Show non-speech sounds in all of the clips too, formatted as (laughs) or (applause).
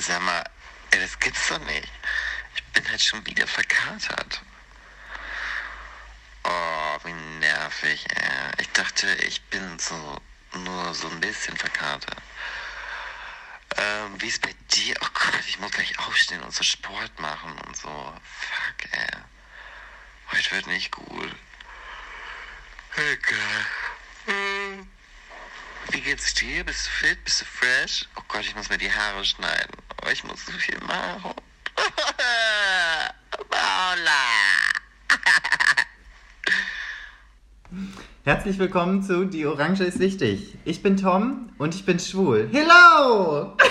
Sag mal, das gibt's doch nicht. Ich bin halt schon wieder verkatert. Oh, wie nervig, ey. Ich dachte, ich bin so nur so ein bisschen verkatert. Ähm, wie ist bei dir? Oh Gott, ich muss gleich aufstehen und so Sport machen und so. Fuck, ey. Heute wird nicht gut. Egal. Hm. Wie geht's dir? Bist du fit? Bist du fresh? Oh Gott, ich muss mir die Haare schneiden. Oh, ich muss so viel machen. (laughs) Paula! (laughs) Herzlich willkommen zu Die Orange ist wichtig. Ich bin Tom und ich bin schwul. Hello! (laughs)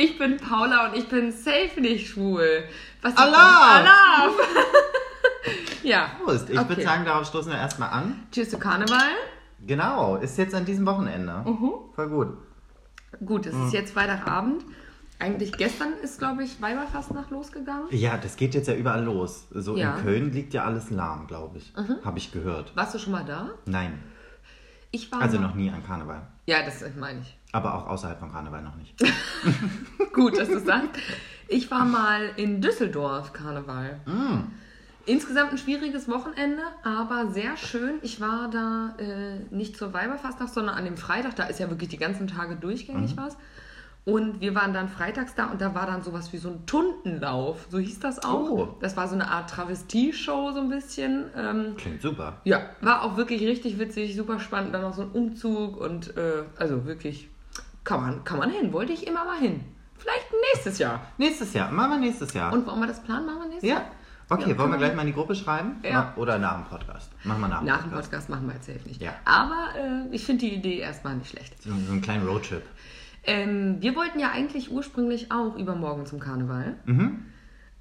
Ich bin Paula und ich bin safe nicht schwul. Was Alarm! das? Alarm! ja. Prost. Ich Okay. würde sagen, darauf stoßen wir erstmal an. Cheers zu Karneval. Genau, ist jetzt an diesem Wochenende. Mhm. Voll gut. Gut, es ist jetzt Freitagabend. Eigentlich gestern ist, glaube ich, Weiberfastnacht losgegangen. Ja, das geht jetzt ja überall los. So Ja. Mhm. in Köln liegt ja alles lahm, glaube ich. Habe ich gehört. Warst du schon mal da? Nein, Ich war also noch nie an Karneval. Ja, das meine ich. Aber auch außerhalb von Karneval noch nicht. (laughs) Gut, dass du sagst. Ich war mal in Düsseldorf Karneval. Mm. Insgesamt ein schwieriges Wochenende, aber sehr schön. Ich war da äh, nicht zur Weiberfastnacht, sondern an dem Freitag. Da ist ja wirklich die ganzen Tage durchgängig Mhm. was. Und wir waren dann freitags da und da war dann sowas wie so ein Tuntenlauf. So hieß das auch. Oh. Das war so eine Art Travestie-Show so ein bisschen. Ähm, Klingt super. ja, war auch wirklich richtig witzig, super spannend. Dann noch so ein Umzug und äh, also wirklich kann man, kann man hin. Wollte ich immer mal hin. Vielleicht nächstes Jahr. Nächstes Jahr, machen wir nächstes Jahr. Und wollen wir das planen? Machen wir nächstes ja. Jahr? Okay, Ja, wollen wir gleich mal in die Gruppe schreiben? Ja. Oder nach dem Podcast? Machen wir nach dem Nach dem Podcast. Podcast machen wir jetzt safe nicht. Ja. Aber äh, ich finde die Idee erstmal nicht schlecht. So, so einen kleinen Roadtrip. Ähm, wir wollten ja eigentlich ursprünglich auch übermorgen zum Karneval. Mhm.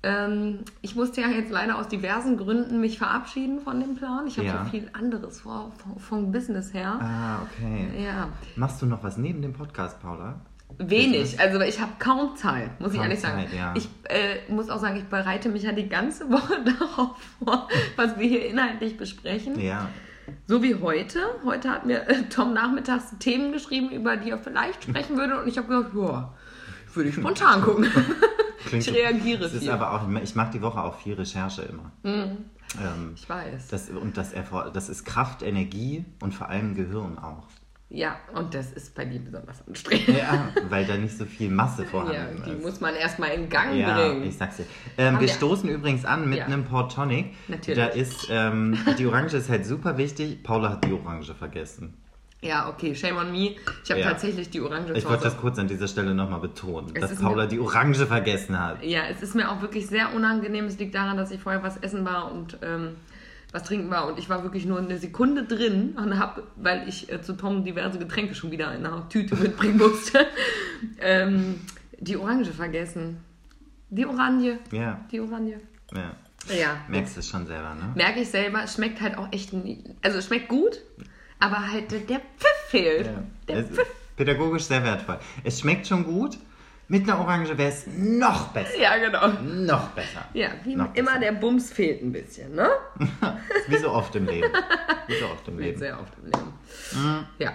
Ähm, ich musste ja jetzt leider aus diversen Gründen mich verabschieden von dem Plan. Ich habe Ja. so viel anderes vor, vom, vom Business her. Ah, okay. Ja, Machst du noch was neben dem Podcast, Paula? Wenig. Also ich habe kaum Zeit, muss ich Kaum ehrlich sagen. Zeit, ja. Ich äh, muss auch sagen, ich bereite mich ja die ganze (laughs) Woche darauf vor, was wir hier inhaltlich besprechen. Ja. So wie heute. Heute hat mir äh, Tom nachmittags Themen geschrieben, über die er vielleicht sprechen würde. Und ich habe gedacht, ja, würde ich (laughs) spontan gucken. (laughs) Ich reagiere Es ist. Mhm. aber auch, ich mache die Woche auch viel Recherche immer. Ähm, Ich weiß. das, und das, das ist Kraft, Energie und vor allem Gehirn auch. Ja, und das ist bei dir besonders anstrengend. Ja, weil da nicht so viel Masse Ja, vorhanden die ist. muss man erstmal in Gang Ja, bringen. ich sag's dir. Ähm, wir wir- stoßen übrigens an mit Ja. einem Port Tonic. Natürlich. Da ist, ähm, die Orange ist halt super wichtig. Paula hat die Orange vergessen. Ja, okay, shame on me. Ich habe Ja. tatsächlich die Orange Ich zu wollte das kurz an dieser Stelle nochmal betonen, Es dass Paula die Orange vergessen hat. Ja, es ist mir auch wirklich sehr unangenehm. Es liegt daran, dass ich vorher was essen war und ähm, was trinken war. Und ich war wirklich nur eine Sekunde drin und habe, weil ich äh, zu Tom diverse Getränke schon wieder in einer Tüte mitbringen musste, (laughs) ähm, die Orange vergessen. Die Orange. Ja, Die Orange. ja. Ja. Merkst du es schon selber, ne? Merke ich selber, es schmeckt halt auch echt nie. Also es schmeckt gut, aber halt der Pfiff fehlt. Ja. Der Pfiff. pädagogisch sehr wertvoll. Es schmeckt schon gut. Mit einer Orange wäre es noch besser. Ja, genau. Noch besser. Ja, wie Noch immer, besser. der Bums fehlt ein bisschen, ne? (laughs) Wie so oft im Leben. Wie so oft im Leben. sehr oft im Leben. Mhm. Ja.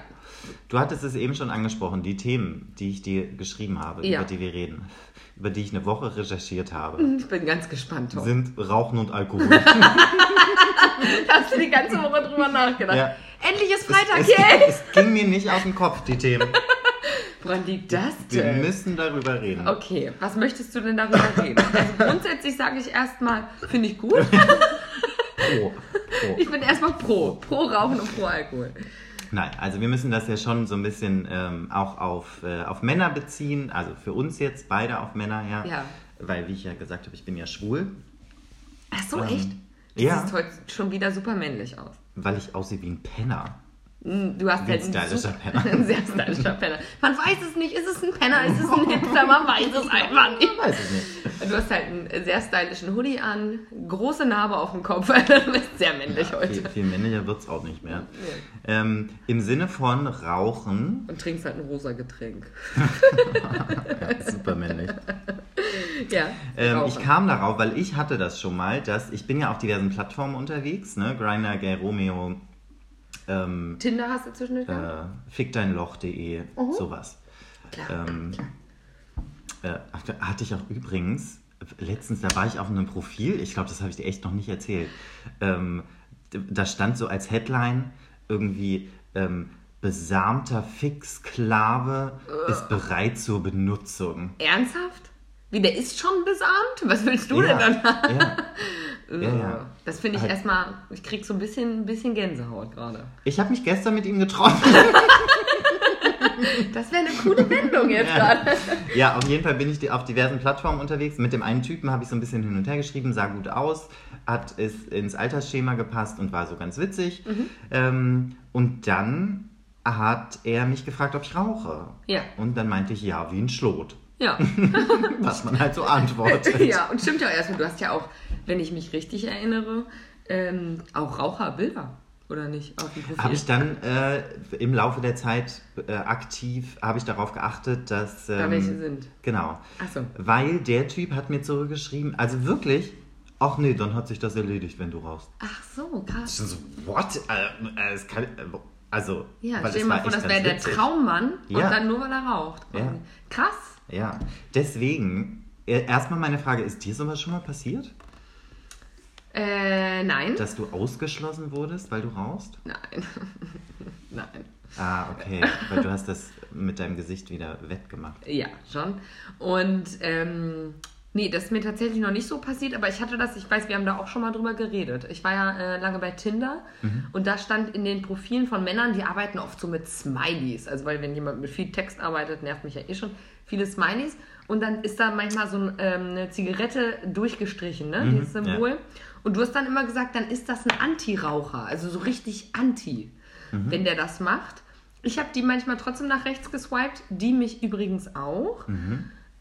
Du hattest es eben schon angesprochen, die Themen, die ich dir geschrieben habe, Ja. über die wir reden, über die ich eine Woche recherchiert habe, (laughs) Ich bin ganz gespannt, Tom. sind Rauchen und Alkohol. (laughs) Da hast du die ganze Woche drüber nachgedacht. Ja. Endlich ist Freitag, es, yay! es ging mir nicht aus dem Kopf, die Themen. Woran liegt das Wir denn? müssen darüber reden. Okay, was möchtest du denn darüber reden? Also grundsätzlich sage ich erstmal, finde ich gut. (laughs) (laughs) Pro. Pro. Ich bin erstmal pro. Pro Rauchen und pro Alkohol. Nein, also wir müssen das ja schon so ein bisschen ähm, auch auf, äh, auf Männer beziehen, also für uns jetzt beide auf Männer, ja. Ja. Weil, wie ich ja gesagt habe, ich bin ja schwul, Ach so, Ähm, echt? Du ja. siehst heute schon wieder super männlich aus. weil ich aussehe wie ein Penner. Mm, Du hast ein halt einen stylischer Penner. (laughs) Ein sehr stylischer Penner. Man weiß es nicht, ist es ein Penner, ist es ein Hipster, man (laughs) weiß es einfach nicht. Weiß ich nicht. Du hast halt einen sehr stylischen Hoodie an, große Narbe auf dem Kopf. (laughs) Du bist sehr männlich heute. Viel, viel männlicher wird es auch nicht mehr. Ähm, Im Sinne von Rauchen, Und trinkst halt ein rosa Getränk. super männlich. Ja. Ähm, ich kam darauf, weil ich hatte das schon mal, dass ich bin ja auf diversen Plattformen unterwegs, ne? Grindr, Gay Romeo, ähm, Tinder hast du zwischendurch? äh, fickdeinloch.de, Mhm. sowas. Klar, Ähm, klar. äh, hatte ich auch übrigens, letztens, da war ich auf einem Profil, ich glaube, das habe ich dir echt noch nicht erzählt. Ähm, da stand so als Headline irgendwie ähm, besamter Fixsklave ist bereit zur Benutzung. Ernsthaft? Wie, der ist schon besamt? Was willst du Ja, denn dann? ja. (laughs) Äh, Ja, ja. Das finde ich Halt- erstmal, ich krieg so ein bisschen, ein bisschen Gänsehaut gerade. Ich habe mich gestern mit ihm getroffen. (laughs) Das wäre eine coole Wendung jetzt gerade. Ja, auf jeden Fall bin ich auf diversen Plattformen unterwegs. Mit dem einen Typen habe ich so ein bisschen hin und her geschrieben, sah gut aus, hat es ins Altersschema gepasst und war so ganz witzig. Mhm. Ähm, und dann hat er mich gefragt, ob ich rauche. Ja. Und dann meinte ich, ja, wie ein Schlot. Ja. (laughs) Was man halt so antwortet. ja, und stimmt ja auch erstmal, du hast ja auch, wenn ich mich richtig erinnere, ähm, auch Raucherbilder, oder nicht? Auf dem Profil. Habe ich dann äh, im Laufe der Zeit äh, aktiv, habe ich darauf geachtet, dass... da ähm, welche sind. Genau. Ach so. Weil der Typ hat mir zurückgeschrieben, also wirklich, ach nee, dann hat sich das erledigt, wenn du rauchst. Ach so, krass. Ich so, what? Äh, äh, es kann, äh, also, Ja, stell dir mal vor, das wäre der. Traummann und Ja. dann nur, weil er raucht. Ja. Krass. Ja, deswegen, äh, erstmal meine Frage, ist dir sowas schon mal passiert? Äh, nein. Dass du ausgeschlossen wurdest, weil du rauchst? Nein. (laughs) nein. Ah, okay, weil du hast das mit deinem Gesicht wieder wettgemacht. Ja, schon. Und ähm, nee, das ist mir tatsächlich noch nicht so passiert, aber ich hatte das, ich weiß, wir haben da auch schon mal drüber geredet. Ich war ja äh, lange bei Tinder und da stand in den Profilen von Männern, die arbeiten oft so mit Smileys. Also weil wenn jemand mit viel Text arbeitet, nervt mich ja eh schon, viele Smileys. Und dann ist da manchmal so ein, ähm, eine Zigarette durchgestrichen, ne? dieses Symbol. ja. Und du hast dann immer gesagt, dann ist das ein Anti-Raucher, also so richtig Anti, wenn der das macht. Ich habe die manchmal trotzdem nach rechts geswiped, die mich übrigens auch.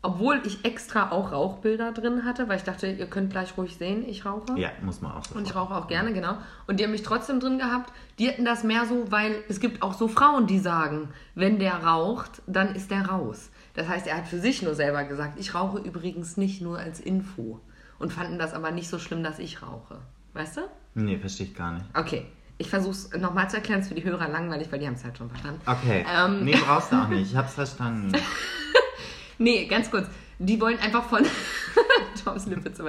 Obwohl ich extra auch Rauchbilder drin hatte, weil ich dachte, ihr könnt gleich ruhig sehen, ich rauche. Ja, muss man auch so. Und ich rauche auch gerne, genau. Und die haben mich trotzdem drin gehabt. Die hatten das mehr so, weil es gibt auch so Frauen, die sagen, wenn der raucht, dann ist der raus. Das heißt, er hat für sich nur selber gesagt, ich rauche übrigens nicht nur als Info. Und fanden das aber nicht so schlimm, dass ich rauche. Weißt du? Nee, verstehe ich gar nicht. Okay. Ich versuche es nochmal zu erklären, es ist für die Hörer langweilig, weil die haben es halt schon verstanden. Okay, Ähm. nee, brauchst du auch (laughs) nicht. Ich hab's verstanden. (laughs) Nee, ganz kurz. Die wollen einfach von. (laughs) Toms Lippe zu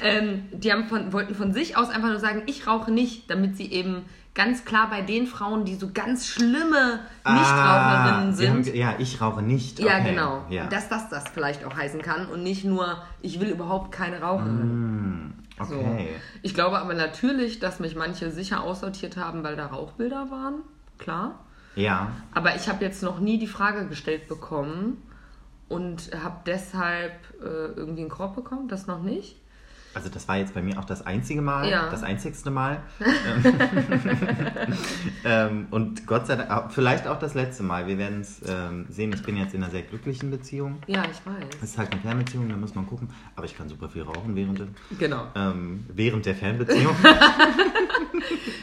ähm, Die haben von, wollten von sich aus einfach nur sagen, ich rauche nicht, damit sie eben ganz klar bei den Frauen, die so ganz schlimme Nichtraucherinnen Ah, sind. haben ja, ich rauche nicht. ja, okay. genau. Ja. Dass das das vielleicht auch heißen kann und nicht nur, ich will überhaupt keine Raucherin. So. okay. Ich glaube aber natürlich, dass mich manche sicher aussortiert haben, weil da Rauchbilder waren. Klar. Ja, Aber ich habe jetzt noch nie die Frage gestellt bekommen und habe deshalb äh, irgendwie einen Korb bekommen, das noch nicht. Also das war jetzt bei mir auch das einzige Mal, Ja. das einzigste Mal. (laughs) (laughs) ähm, und Gott sei Dank, ah, vielleicht auch das letzte Mal. Wir werden es ähm, sehen. Ich bin jetzt in einer sehr glücklichen Beziehung. Ja, ich weiß. Es ist halt eine Fernbeziehung, da muss man gucken. Aber ich kann super viel rauchen während der, Genau. ähm, während der Fernbeziehung. (laughs)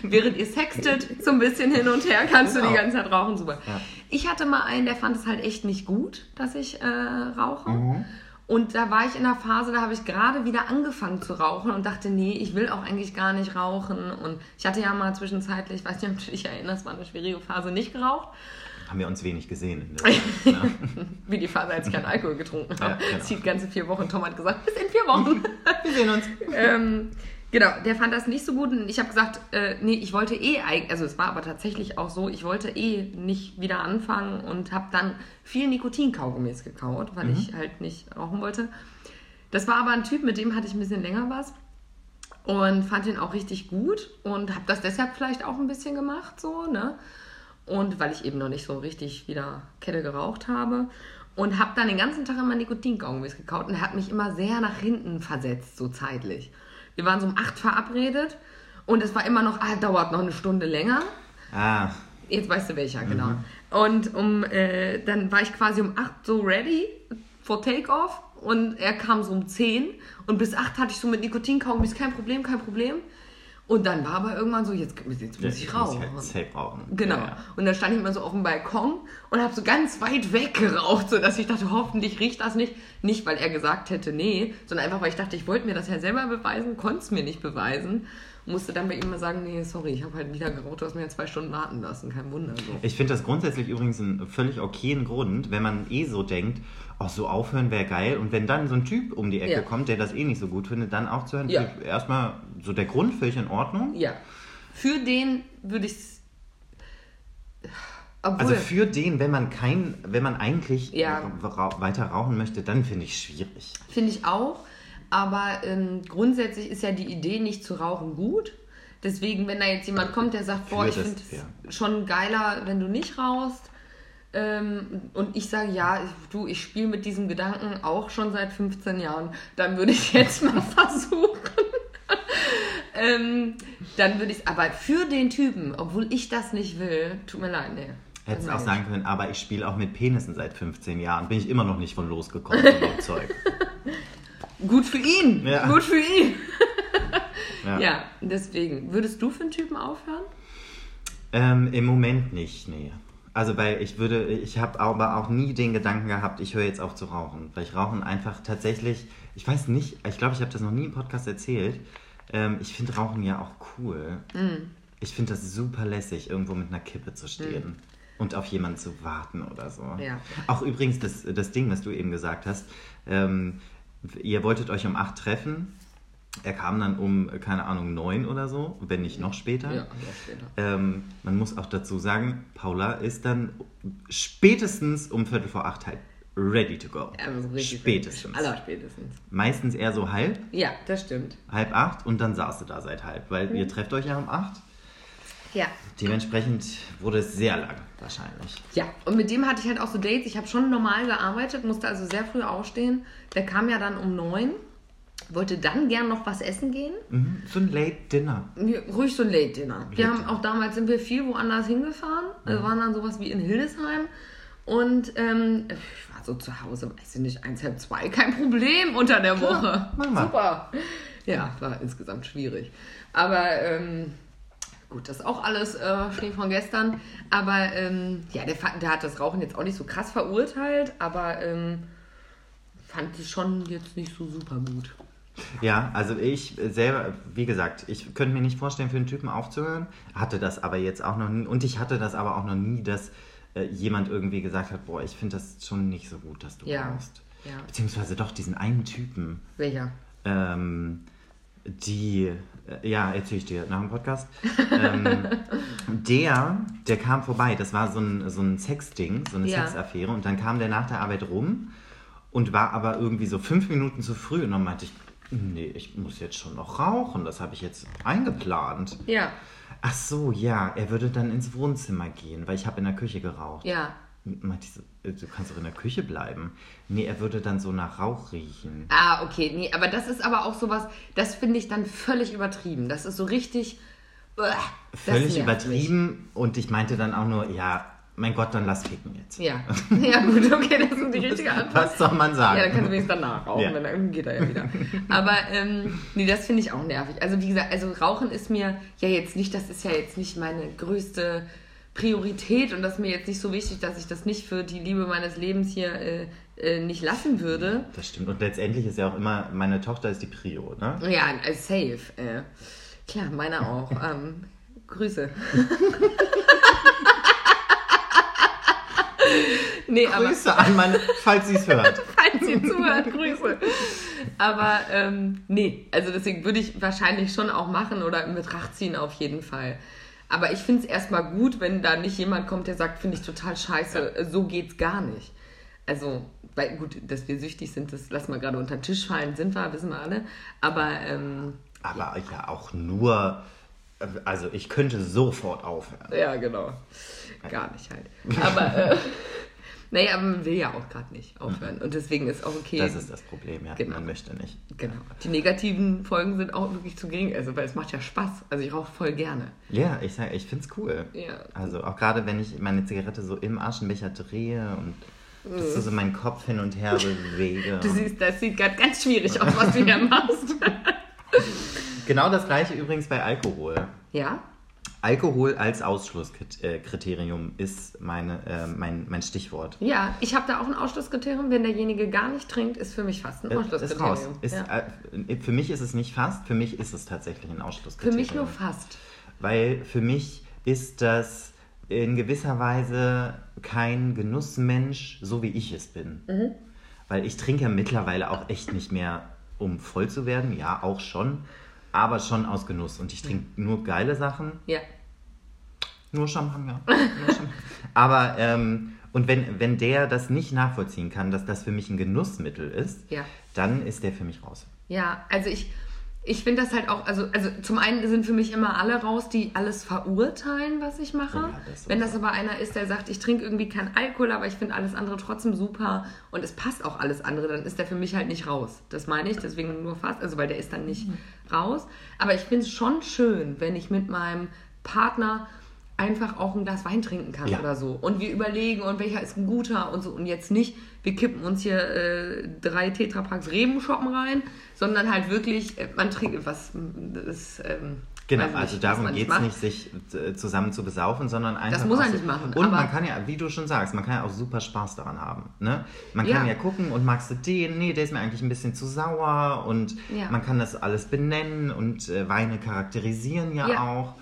Während ihr sextet, so ein bisschen hin und her, kannst du Genau. die ganze Zeit rauchen. Super. Ja. Ich hatte mal einen, der fand es halt echt nicht gut, dass ich äh, rauche. Mhm. Und da war ich in einer Phase, da habe ich gerade wieder angefangen zu rauchen und dachte, nee, ich will auch eigentlich gar nicht rauchen. Und ich hatte ja mal zwischenzeitlich, ich weiß nicht, ob du dich erinnerst, war eine schwierige Phase, nicht geraucht. Haben wir uns wenig gesehen. (laughs) Zeit, ja. Wie die Phase, als ich keinen Alkohol getrunken habe. Ja, genau. Hielt ganze vier Wochen. Tom hat gesagt, bis in vier Wochen. (laughs) Wir sehen uns. ähm, genau, der fand das nicht so gut und ich habe gesagt, äh, nee, ich wollte eh, also es war aber tatsächlich auch so, ich wollte eh nicht wieder anfangen und habe dann viel Nikotinkaugummis gekaut, weil ich halt nicht rauchen wollte. Das war aber ein Typ, mit dem hatte ich ein bisschen länger was und fand ihn auch richtig gut und habe das deshalb vielleicht auch ein bisschen gemacht, so, ne? Und weil ich eben noch nicht so richtig wieder Kette geraucht habe. Und habe dann den ganzen Tag immer Nikotinkaugummis gekaut und er hat mich immer sehr nach hinten versetzt, so zeitlich. Wir waren so um 8 verabredet und es war immer noch, ah, dauert noch eine Stunde länger. Ah, Jetzt weißt du welcher, genau. Und um, äh, dann war ich quasi um 8 so ready for Takeoff und er kam so um 10 und bis 8 hatte ich so mit Nikotinkaugummis kein Problem, kein Problem. Und dann war aber irgendwann so, jetzt, jetzt muss ich muss rauchen. halt rauchen. Genau. Ja, ja. Und dann stand ich immer so auf dem Balkon und habe so ganz weit weg geraucht, sodass ich dachte, hoffentlich riecht das nicht. Nicht, weil er gesagt hätte, nee, sondern einfach, weil ich dachte, ich wollte mir das ja selber beweisen, konnte es mir nicht beweisen. musste dann bei ihm mal sagen, nee, sorry, ich habe halt wieder geraucht, du hast mir ja zwei Stunden warten lassen, kein Wunder. So. Ich finde das grundsätzlich übrigens einen völlig okayen Grund, wenn man eh so denkt, oh, so aufhören wäre geil. Und wenn dann so ein Typ um die Ecke Ja. kommt, der das eh nicht so gut findet, dann aufzuhören, Ja. erstmal so der Grund völlig in Ordnung. Ja. Für den würde ich obwohl, Also für den, wenn man kein, wenn man eigentlich Ja. weiter rauchen möchte, dann finde ich schwierig. Finde ich auch. Aber ähm, grundsätzlich ist ja die Idee, nicht zu rauchen, gut. Deswegen, wenn da jetzt jemand kommt, der sagt, boah, ich finde es schon geiler, wenn du nicht rauchst. Ähm, und ich sage, ja, ich- du, ich spiele mit diesem Gedanken auch schon seit 15 Jahren. Dann würde ich jetzt mal (laughs) versuchen. (laughs) ähm, dann würde ich aber für den Typen, obwohl ich das nicht will, tut mir leid, nee. Hättest Das auch sagen können, aber ich spiele auch mit Penissen seit 15 Jahren. Bin ich immer noch nicht von losgekommen von dem (laughs) Zeug. Gut für ihn. Ja. Gut für ihn. Ja. Ja, deswegen. Würdest du für einen Typen aufhören? Ähm, Im Moment nicht, nee. Also weil ich würde, ich habe aber auch nie den Gedanken gehabt, ich höre jetzt auf zu rauchen. Weil ich Rauchen einfach tatsächlich, ich weiß nicht, ich glaube, ich habe das noch nie im Podcast erzählt. Ähm, ich finde Rauchen ja auch cool. Mm. Ich finde das super lässig, irgendwo mit einer Kippe zu stehen. Und auf jemanden zu warten oder so. Ja. Auch übrigens das, das Ding, was du eben gesagt hast. Ähm, ihr wolltet euch um 8 treffen. Er kam dann um, keine Ahnung, 9 oder so, wenn nicht noch später. Ja, noch später. Ähm, man muss auch dazu sagen, Paula ist dann spätestens um Viertel vor acht halt ready to go. Also spätestens. Aller spätestens. Meistens eher so halb, Ja, das stimmt. halb acht und dann saß du da seit halb, weil ihr trefft euch ja um acht. Ja. Dementsprechend wurde es sehr lang wahrscheinlich. Ja, und mit dem hatte ich halt auch so Dates. Ich habe schon normal gearbeitet, musste also sehr früh aufstehen. Der kam ja dann um neun, wollte dann gern noch was essen gehen. Mhm. So ein Late Dinner. Wir- Ruhig so ein Late Dinner. Wir Late haben Dinner. auch damals sind wir viel woanders hingefahren. Wir waren dann sowas wie in Hildesheim. Und ähm, ich war so zu Hause, weiß ich nicht, eins, halb zwei, kein Problem unter der Woche. mach mal. Super. Ja, war insgesamt schwierig. Aber ähm, gut, das ist auch alles äh, Schnee von gestern. Aber ähm, ja, der, der hat das Rauchen jetzt auch nicht so krass verurteilt, aber ähm, fand es schon jetzt nicht so super gut. Ja, also ich selber, wie gesagt, ich könnte mir nicht vorstellen, für einen Typen aufzuhören. Hatte das aber jetzt auch noch nie. Und ich hatte das aber auch noch nie, dass äh, jemand irgendwie gesagt hat, boah, ich finde das schon nicht so gut, dass du Ja, rauchst. ja. Beziehungsweise doch diesen einen Typen, Welcher? ähm, die, äh, ja, erzähle ich dir nach dem Podcast. (laughs) ähm, der, der kam vorbei, das war so ein, so ein Sexding, so eine Ja. Sexaffäre. Und dann kam der nach der Arbeit rum und war aber irgendwie so fünf Minuten zu früh. Und dann meinte ich, nee, ich muss jetzt schon noch rauchen, das habe ich jetzt eingeplant. Ja, Ach so, ja, er würde dann ins Wohnzimmer gehen, weil ich habe in der Küche geraucht. ja. Äh, du kannst doch in der Küche bleiben. Nee, er würde dann so nach Rauch riechen. Ah, okay, nee, aber das ist aber auch sowas, das finde ich dann völlig übertrieben. Das ist so richtig. Uah, Völlig übertrieben und ich meinte dann auch nur, ja, mein Gott, dann lass ficken jetzt. Ja. ja, gut, okay, das ist die richtige (laughs) Antwort. Was soll man sagen? Ja, dann kannst du wenigstens danach rauchen, Ja. wenn dann geht er ja wieder. Aber ähm, nee, das finde ich auch nervig. Also wie gesagt, also Rauchen ist mir ja jetzt nicht, das ist ja jetzt nicht meine größte Priorität und das ist mir jetzt nicht so wichtig, dass ich das nicht für die Liebe meines Lebens hier äh, äh, nicht lassen würde. Das stimmt. Und letztendlich ist ja auch immer, meine Tochter ist die Prio, ne? Ja, äh, safe. Äh, klar, meine auch. ähm, Grüße. (laughs) (laughs) nee, aber Grüße an meine, falls sie es hört. (laughs) falls sie zuhört, Grüße. Aber ähm, nee, also deswegen würde ich wahrscheinlich schon auch machen oder in Betracht ziehen auf jeden Fall. Aber ich finde es erstmal gut, wenn da nicht jemand kommt, der sagt, finde ich total scheiße, äh, so geht's gar nicht. Also, weil gut, dass wir süchtig sind, das lassen wir gerade unter den Tisch fallen, sind wir, wissen wir alle. Aber ähm, Aber ja auch nur, also ich könnte sofort aufhören. Ja, genau. Gar nicht halt. (laughs) Aber, äh, (laughs) naja, aber man will ja auch gerade nicht aufhören. Und deswegen ist auch okay. Das ist das Problem, ja. Genau. Man möchte nicht. Genau. Die negativen Folgen sind auch wirklich zu gering. Also, weil es macht ja Spaß. Also, ich rauche voll gerne. Ja, ich sag, ich find's cool. Ja. Also auch gerade wenn ich meine Zigarette so im Aschenbecher drehe und dass du so meinen Kopf hin und her (laughs) bewege. Mhm. Du siehst, das sieht gerade ganz schwierig aus, was du hier machst. Genau das gleiche übrigens bei Alkohol. ja? Alkohol als Ausschlusskriterium ist meine, äh, mein, mein Stichwort. Ja, ich habe da auch ein Ausschlusskriterium. Wenn derjenige gar nicht trinkt, ist für mich fast ein Äh, Ausschlusskriterium. Ist raus. Ist, ja. äh, für mich ist es nicht fast, für mich ist es tatsächlich ein Für Ausschlusskriterium. mich nur fast. Weil für mich ist das in gewisser Weise kein Genussmensch, so wie ich es bin. Mhm. Weil ich trinke ja mittlerweile auch echt nicht mehr, um voll zu werden. Ja, auch schon. Aber schon aus Genuss. Und ich trinke nur geile Sachen. Ja. Nur Champagner. Nur Champagner. (laughs) Aber, ähm, und wenn, wenn der das nicht nachvollziehen kann, dass das für mich ein Genussmittel ist, Ja. dann ist der für mich raus. Ja, also ich, ich finde das halt auch, also, also zum einen sind für mich immer alle raus, die alles verurteilen, was ich mache. Ja, das Wenn das aber einer ist, der sagt, ich trinke irgendwie keinen Alkohol, aber ich finde alles andere trotzdem super und es passt auch alles andere, dann ist der für mich halt nicht raus. Das meine ich, deswegen nur fast, also weil der ist dann nicht raus. Aber ich finde es schon schön, wenn ich mit meinem Partner einfach auch ein Glas Wein trinken kann Ja. oder so. Und wir überlegen, und welcher ist ein guter und so. Und jetzt nicht, wir kippen uns hier äh, drei Tetrapacks Rebenschoppen rein, sondern halt wirklich, äh, man trinkt was, das, ähm, Genau, weiß nicht, also darum geht es nicht, sich äh, zusammen zu besaufen, sondern einfach. Das muss er nicht machen, Und man kann ja, wie du schon sagst, man kann ja auch super Spaß daran haben. Ne? Man kann Ja. gucken und magst du den? Nee, der ist mir eigentlich ein bisschen zu sauer und Ja. man kann das alles benennen und äh, Weine charakterisieren ja, Ja. auch.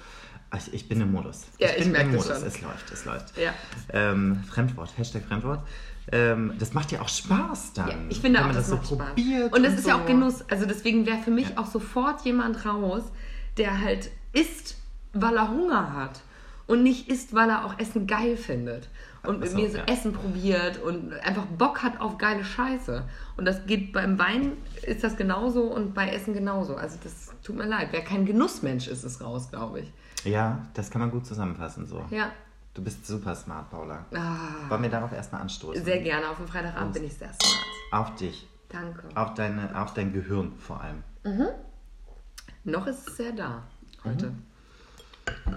Also ich bin im Modus. Ja, ich ich bin merk im Modus. schon. Es läuft, es läuft. Ja. Ähm, Fremdwort, Hashtag Fremdwort. Ähm, das macht ja auch Spaß dann. Ja, ich finde auch, man das, das, macht so Spaß. probiert. Und das ist ja so. auch Genuss. Also deswegen wäre für mich Ja. auch sofort jemand raus, der halt isst, weil er Hunger hat. Und nicht isst, weil er auch Essen geil findet. Und mit so, mir so ja. Essen probiert und einfach Bock hat auf geile Scheiße. Und das geht beim Wein ist das genauso und bei Essen genauso. Also das tut mir leid. Wer kein Genussmensch ist, ist raus, glaube ich. Ja, das kann man gut zusammenfassen so. Ja. Du bist super smart, Paula. Ah, Wollen wir darauf erstmal anstoßen? sehr gerne. Auf dem Freitagabend bin ich sehr smart. Auf dich. Danke. Auf, deine, auf dein Gehirn vor allem. Noch ist es sehr da heute.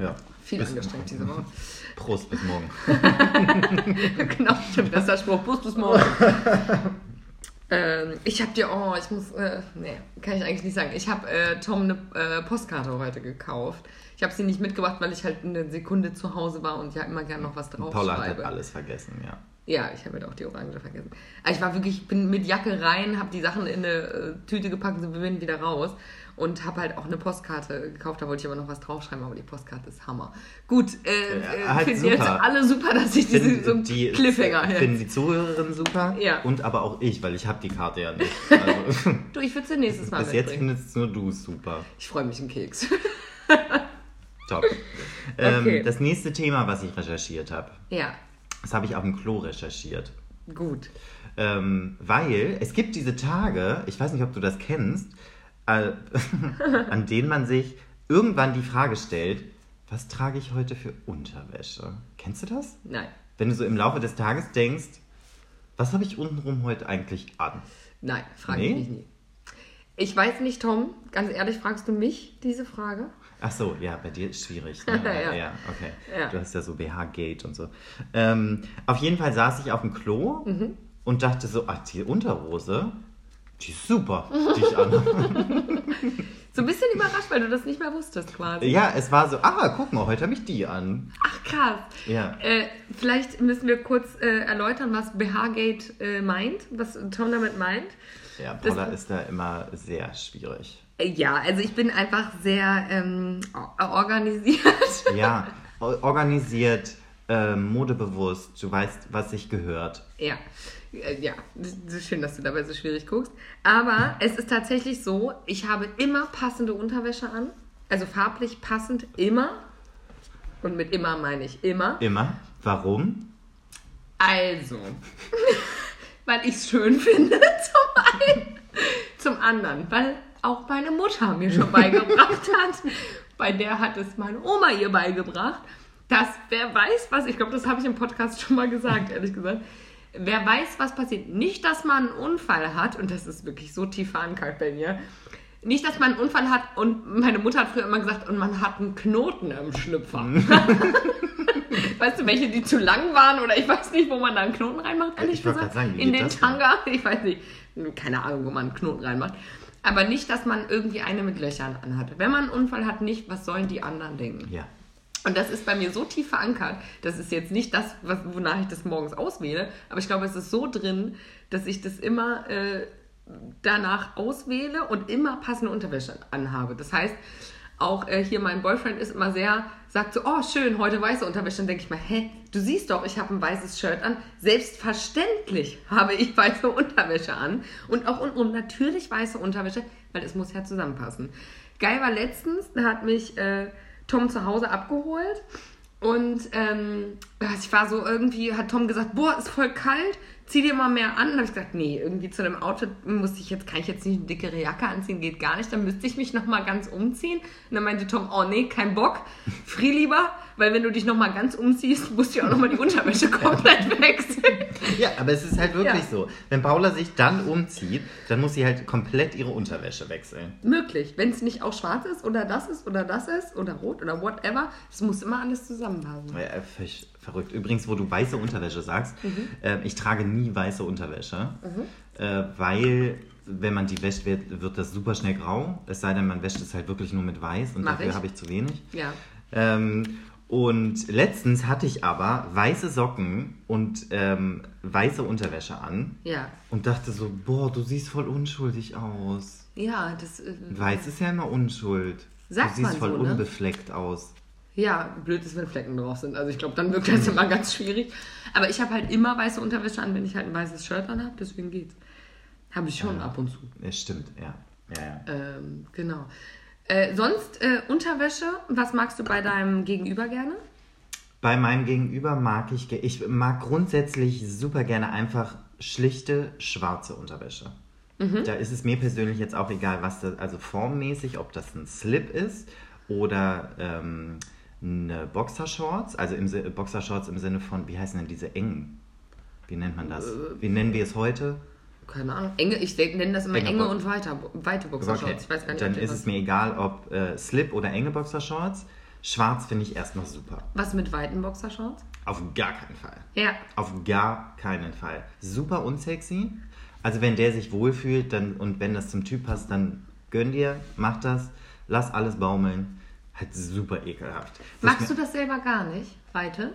Ja. Viel angestrengt diese Woche. (laughs) Prost, bis morgen. (laughs) genau, stimmt, das ist der Spruch. Bus bis morgen. (laughs) ähm, ich habe dir, oh, ich muss, äh, nee, kann ich eigentlich nicht sagen. Ich habe äh, Tom eine äh, Postkarte heute gekauft. Ich habe sie nicht mitgebracht, weil ich halt eine Sekunde zu Hause war und ja immer gern noch was drauf Paula hat schreibe. halt alles vergessen, ja. Ja, ich habe halt auch die Orange vergessen. Aber ich war wirklich, bin mit Jacke rein, habe die Sachen in eine äh, Tüte gepackt und bin wieder raus. Und habe halt auch eine Postkarte gekauft, da wollte ich aber noch was draufschreiben, aber die Postkarte ist Hammer. Gut, äh, äh, halt finden jetzt alle super, dass ich diese, Finden so einen die, Cliffhanger Finden jetzt. die Zuhörerinnen super Ja. und aber auch ich, weil ich habe die Karte ja nicht. (laughs) Also, Du, ich würde sie nächstes (laughs) Mal bis jetzt mitbringen. findest nur du super. Ich freue mich einen Keks. (laughs) Top. (laughs) ähm, Okay. das nächste Thema, was ich recherchiert habe, ja, das habe ich auf dem Klo recherchiert. gut. Ähm, weil es gibt diese Tage, ich weiß nicht, ob du das kennst, äh, (laughs) an denen man sich irgendwann die Frage stellt, was trage ich heute für Unterwäsche? Kennst du das? Nein, Wenn du so im Laufe des Tages denkst, was habe ich untenrum heute eigentlich an? nein, frage Nee? ich mich nie. Ich weiß nicht, Tom, ganz ehrlich, fragst du mich diese Frage? Ach so, ja, bei dir ist schwierig. (laughs) Ne? Ja. okay. Ja. Du hast ja so BH-Gate und so. Ähm, auf jeden Fall saß ich auf dem Klo Mhm. und dachte so, ach, die Unterhose, die ist super, die ich anhabe. (laughs) So ein bisschen überrascht, weil du das nicht mehr wusstest quasi. Ja, es war so, ah, guck mal, heute habe ich die an. Ach krass. Ja. Äh, vielleicht müssen wir kurz äh, erläutern, was BH-Gate äh, meint, was Tom damit meint. Ja, Das- Paula ist da immer sehr schwierig. Äh, Ja, also ich bin einfach sehr ähm, organisiert. Ja, organisiert, ähm, modebewusst, du weißt, was sich gehört. Ja, Äh, ja, schön, dass du dabei so schwierig guckst. Aber es ist tatsächlich so, ich habe immer passende Unterwäsche an. Also farblich passend immer. Und mit immer meine ich immer. Immer. Warum? Also, (laughs) weil ich es schön finde, (laughs) zum einen. Zum anderen, weil auch meine Mutter mir schon beigebracht hat. Bei der hat es meine Oma ihr beigebracht, dass wer weiß was, ich glaube, das habe ich im Podcast schon mal gesagt, ehrlich gesagt. Wer weiß, was passiert. Nicht, dass man einen Unfall hat, und das ist wirklich so tief verankert bei mir. Nicht, dass man einen Unfall hat und meine Mutter hat früher immer gesagt, und man hat einen Knoten im Schlüpfer. (laughs) weißt du, welche, die zu lang waren oder ich weiß nicht, wo man da einen Knoten reinmacht, ehrlich Ich gesagt. sagen, In den? Tanga, ich weiß nicht. Keine Ahnung, wo man einen Knoten reinmacht. Aber nicht, dass man irgendwie eine mit Löchern anhat. Wenn man einen Unfall hat, nicht, was sollen die anderen denken? Ja. Und das ist bei mir so tief verankert, das ist jetzt nicht das, was, wonach ich das morgens auswähle, aber ich glaube, es ist so drin, dass ich das immer äh, danach auswähle und immer passende Unterwäsche anhabe. Das heißt, auch äh, hier mein Boyfriend ist immer sehr, sagt so, oh schön, heute weiße Unterwäsche. Dann denke ich mal, hä, du siehst doch, ich habe ein weißes Shirt an. Selbstverständlich habe ich weiße Unterwäsche an. Und auch untenrum natürlich weiße Unterwäsche, weil es muss ja zusammenpassen. Geil war letztens, da hat mich äh, Tom zu Hause abgeholt. Und ähm, ich war so irgendwie, hat Tom gesagt, boah, ist voll kalt zieh dir mal mehr an. Und habe ich gesagt, nee, irgendwie zu einem Outfit muss ich jetzt, kann ich jetzt nicht eine dickere Jacke anziehen, geht gar nicht. Dann müsste ich mich nochmal ganz umziehen. Und dann meinte Tom, oh nee, kein Bock. Frier lieber, weil wenn du dich nochmal ganz umziehst, musst du ja auch nochmal die Unterwäsche (laughs) komplett wechseln. Ja, aber es ist halt wirklich Ja. so. Wenn Paula sich dann umzieht, dann muss sie halt komplett ihre Unterwäsche wechseln. Möglich. Wenn es nicht auch schwarz ist oder das ist oder das ist oder rot oder whatever, es muss immer alles zusammenpassen. Ja, völlig verrückt. Übrigens, wo du weiße Unterwäsche sagst, Mhm. äh, ich trage nie weiße Unterwäsche, äh, weil wenn man die wäscht, wird, wird das super schnell grau. Es sei denn, man wäscht es halt wirklich nur mit weiß und Mach dafür habe ich zu wenig. Ja. Ähm, und letztens hatte ich aber weiße Socken und ähm, weiße Unterwäsche an Ja. und dachte so, boah, du siehst voll unschuldig aus. Ja, das. Äh, Weiß ist ja immer Unschuld. Sagt du siehst man voll so, ne? unbefleckt aus. Ja, blöd ist, wenn Flecken drauf sind. Also ich glaube, dann wirkt das immer ganz schwierig. Aber ich habe halt immer weiße Unterwäsche an, wenn ich halt ein weißes Shirt anhabe, deswegen geht's. Habe ich schon ab und zu. Ja, stimmt, ja. ja, ja. Ähm, genau. Äh, sonst äh, Unterwäsche, was magst du bei deinem Gegenüber gerne? Bei meinem Gegenüber mag ich, ich mag grundsätzlich super gerne einfach schlichte schwarze Unterwäsche. Mhm. Da ist es mir persönlich jetzt auch egal, was das, also formmäßig, ob das ein Slip ist oder ähm, eine Boxershorts, also im, Boxershorts im Sinne von, wie heißen denn diese engen? Wie nennt man das? Äh, Wie nennen wir es heute? Keine Ahnung. Enge, ich nenne das immer Enge enge und weiter, weite Boxershorts. Ich weiß gar nicht, Dann ist es mir egal, ob äh, Slip oder enge Boxershorts. Schwarz finde ich erst noch super. Was mit weiten Boxershorts? Auf gar keinen Fall. Ja. Auf gar keinen Fall. Super unsexy. Also wenn der sich wohlfühlt dann, und wenn das zum Typ passt, dann gönn dir, mach das, lass alles baumeln. Halt super ekelhaft. Magst du das selber gar nicht? Weite?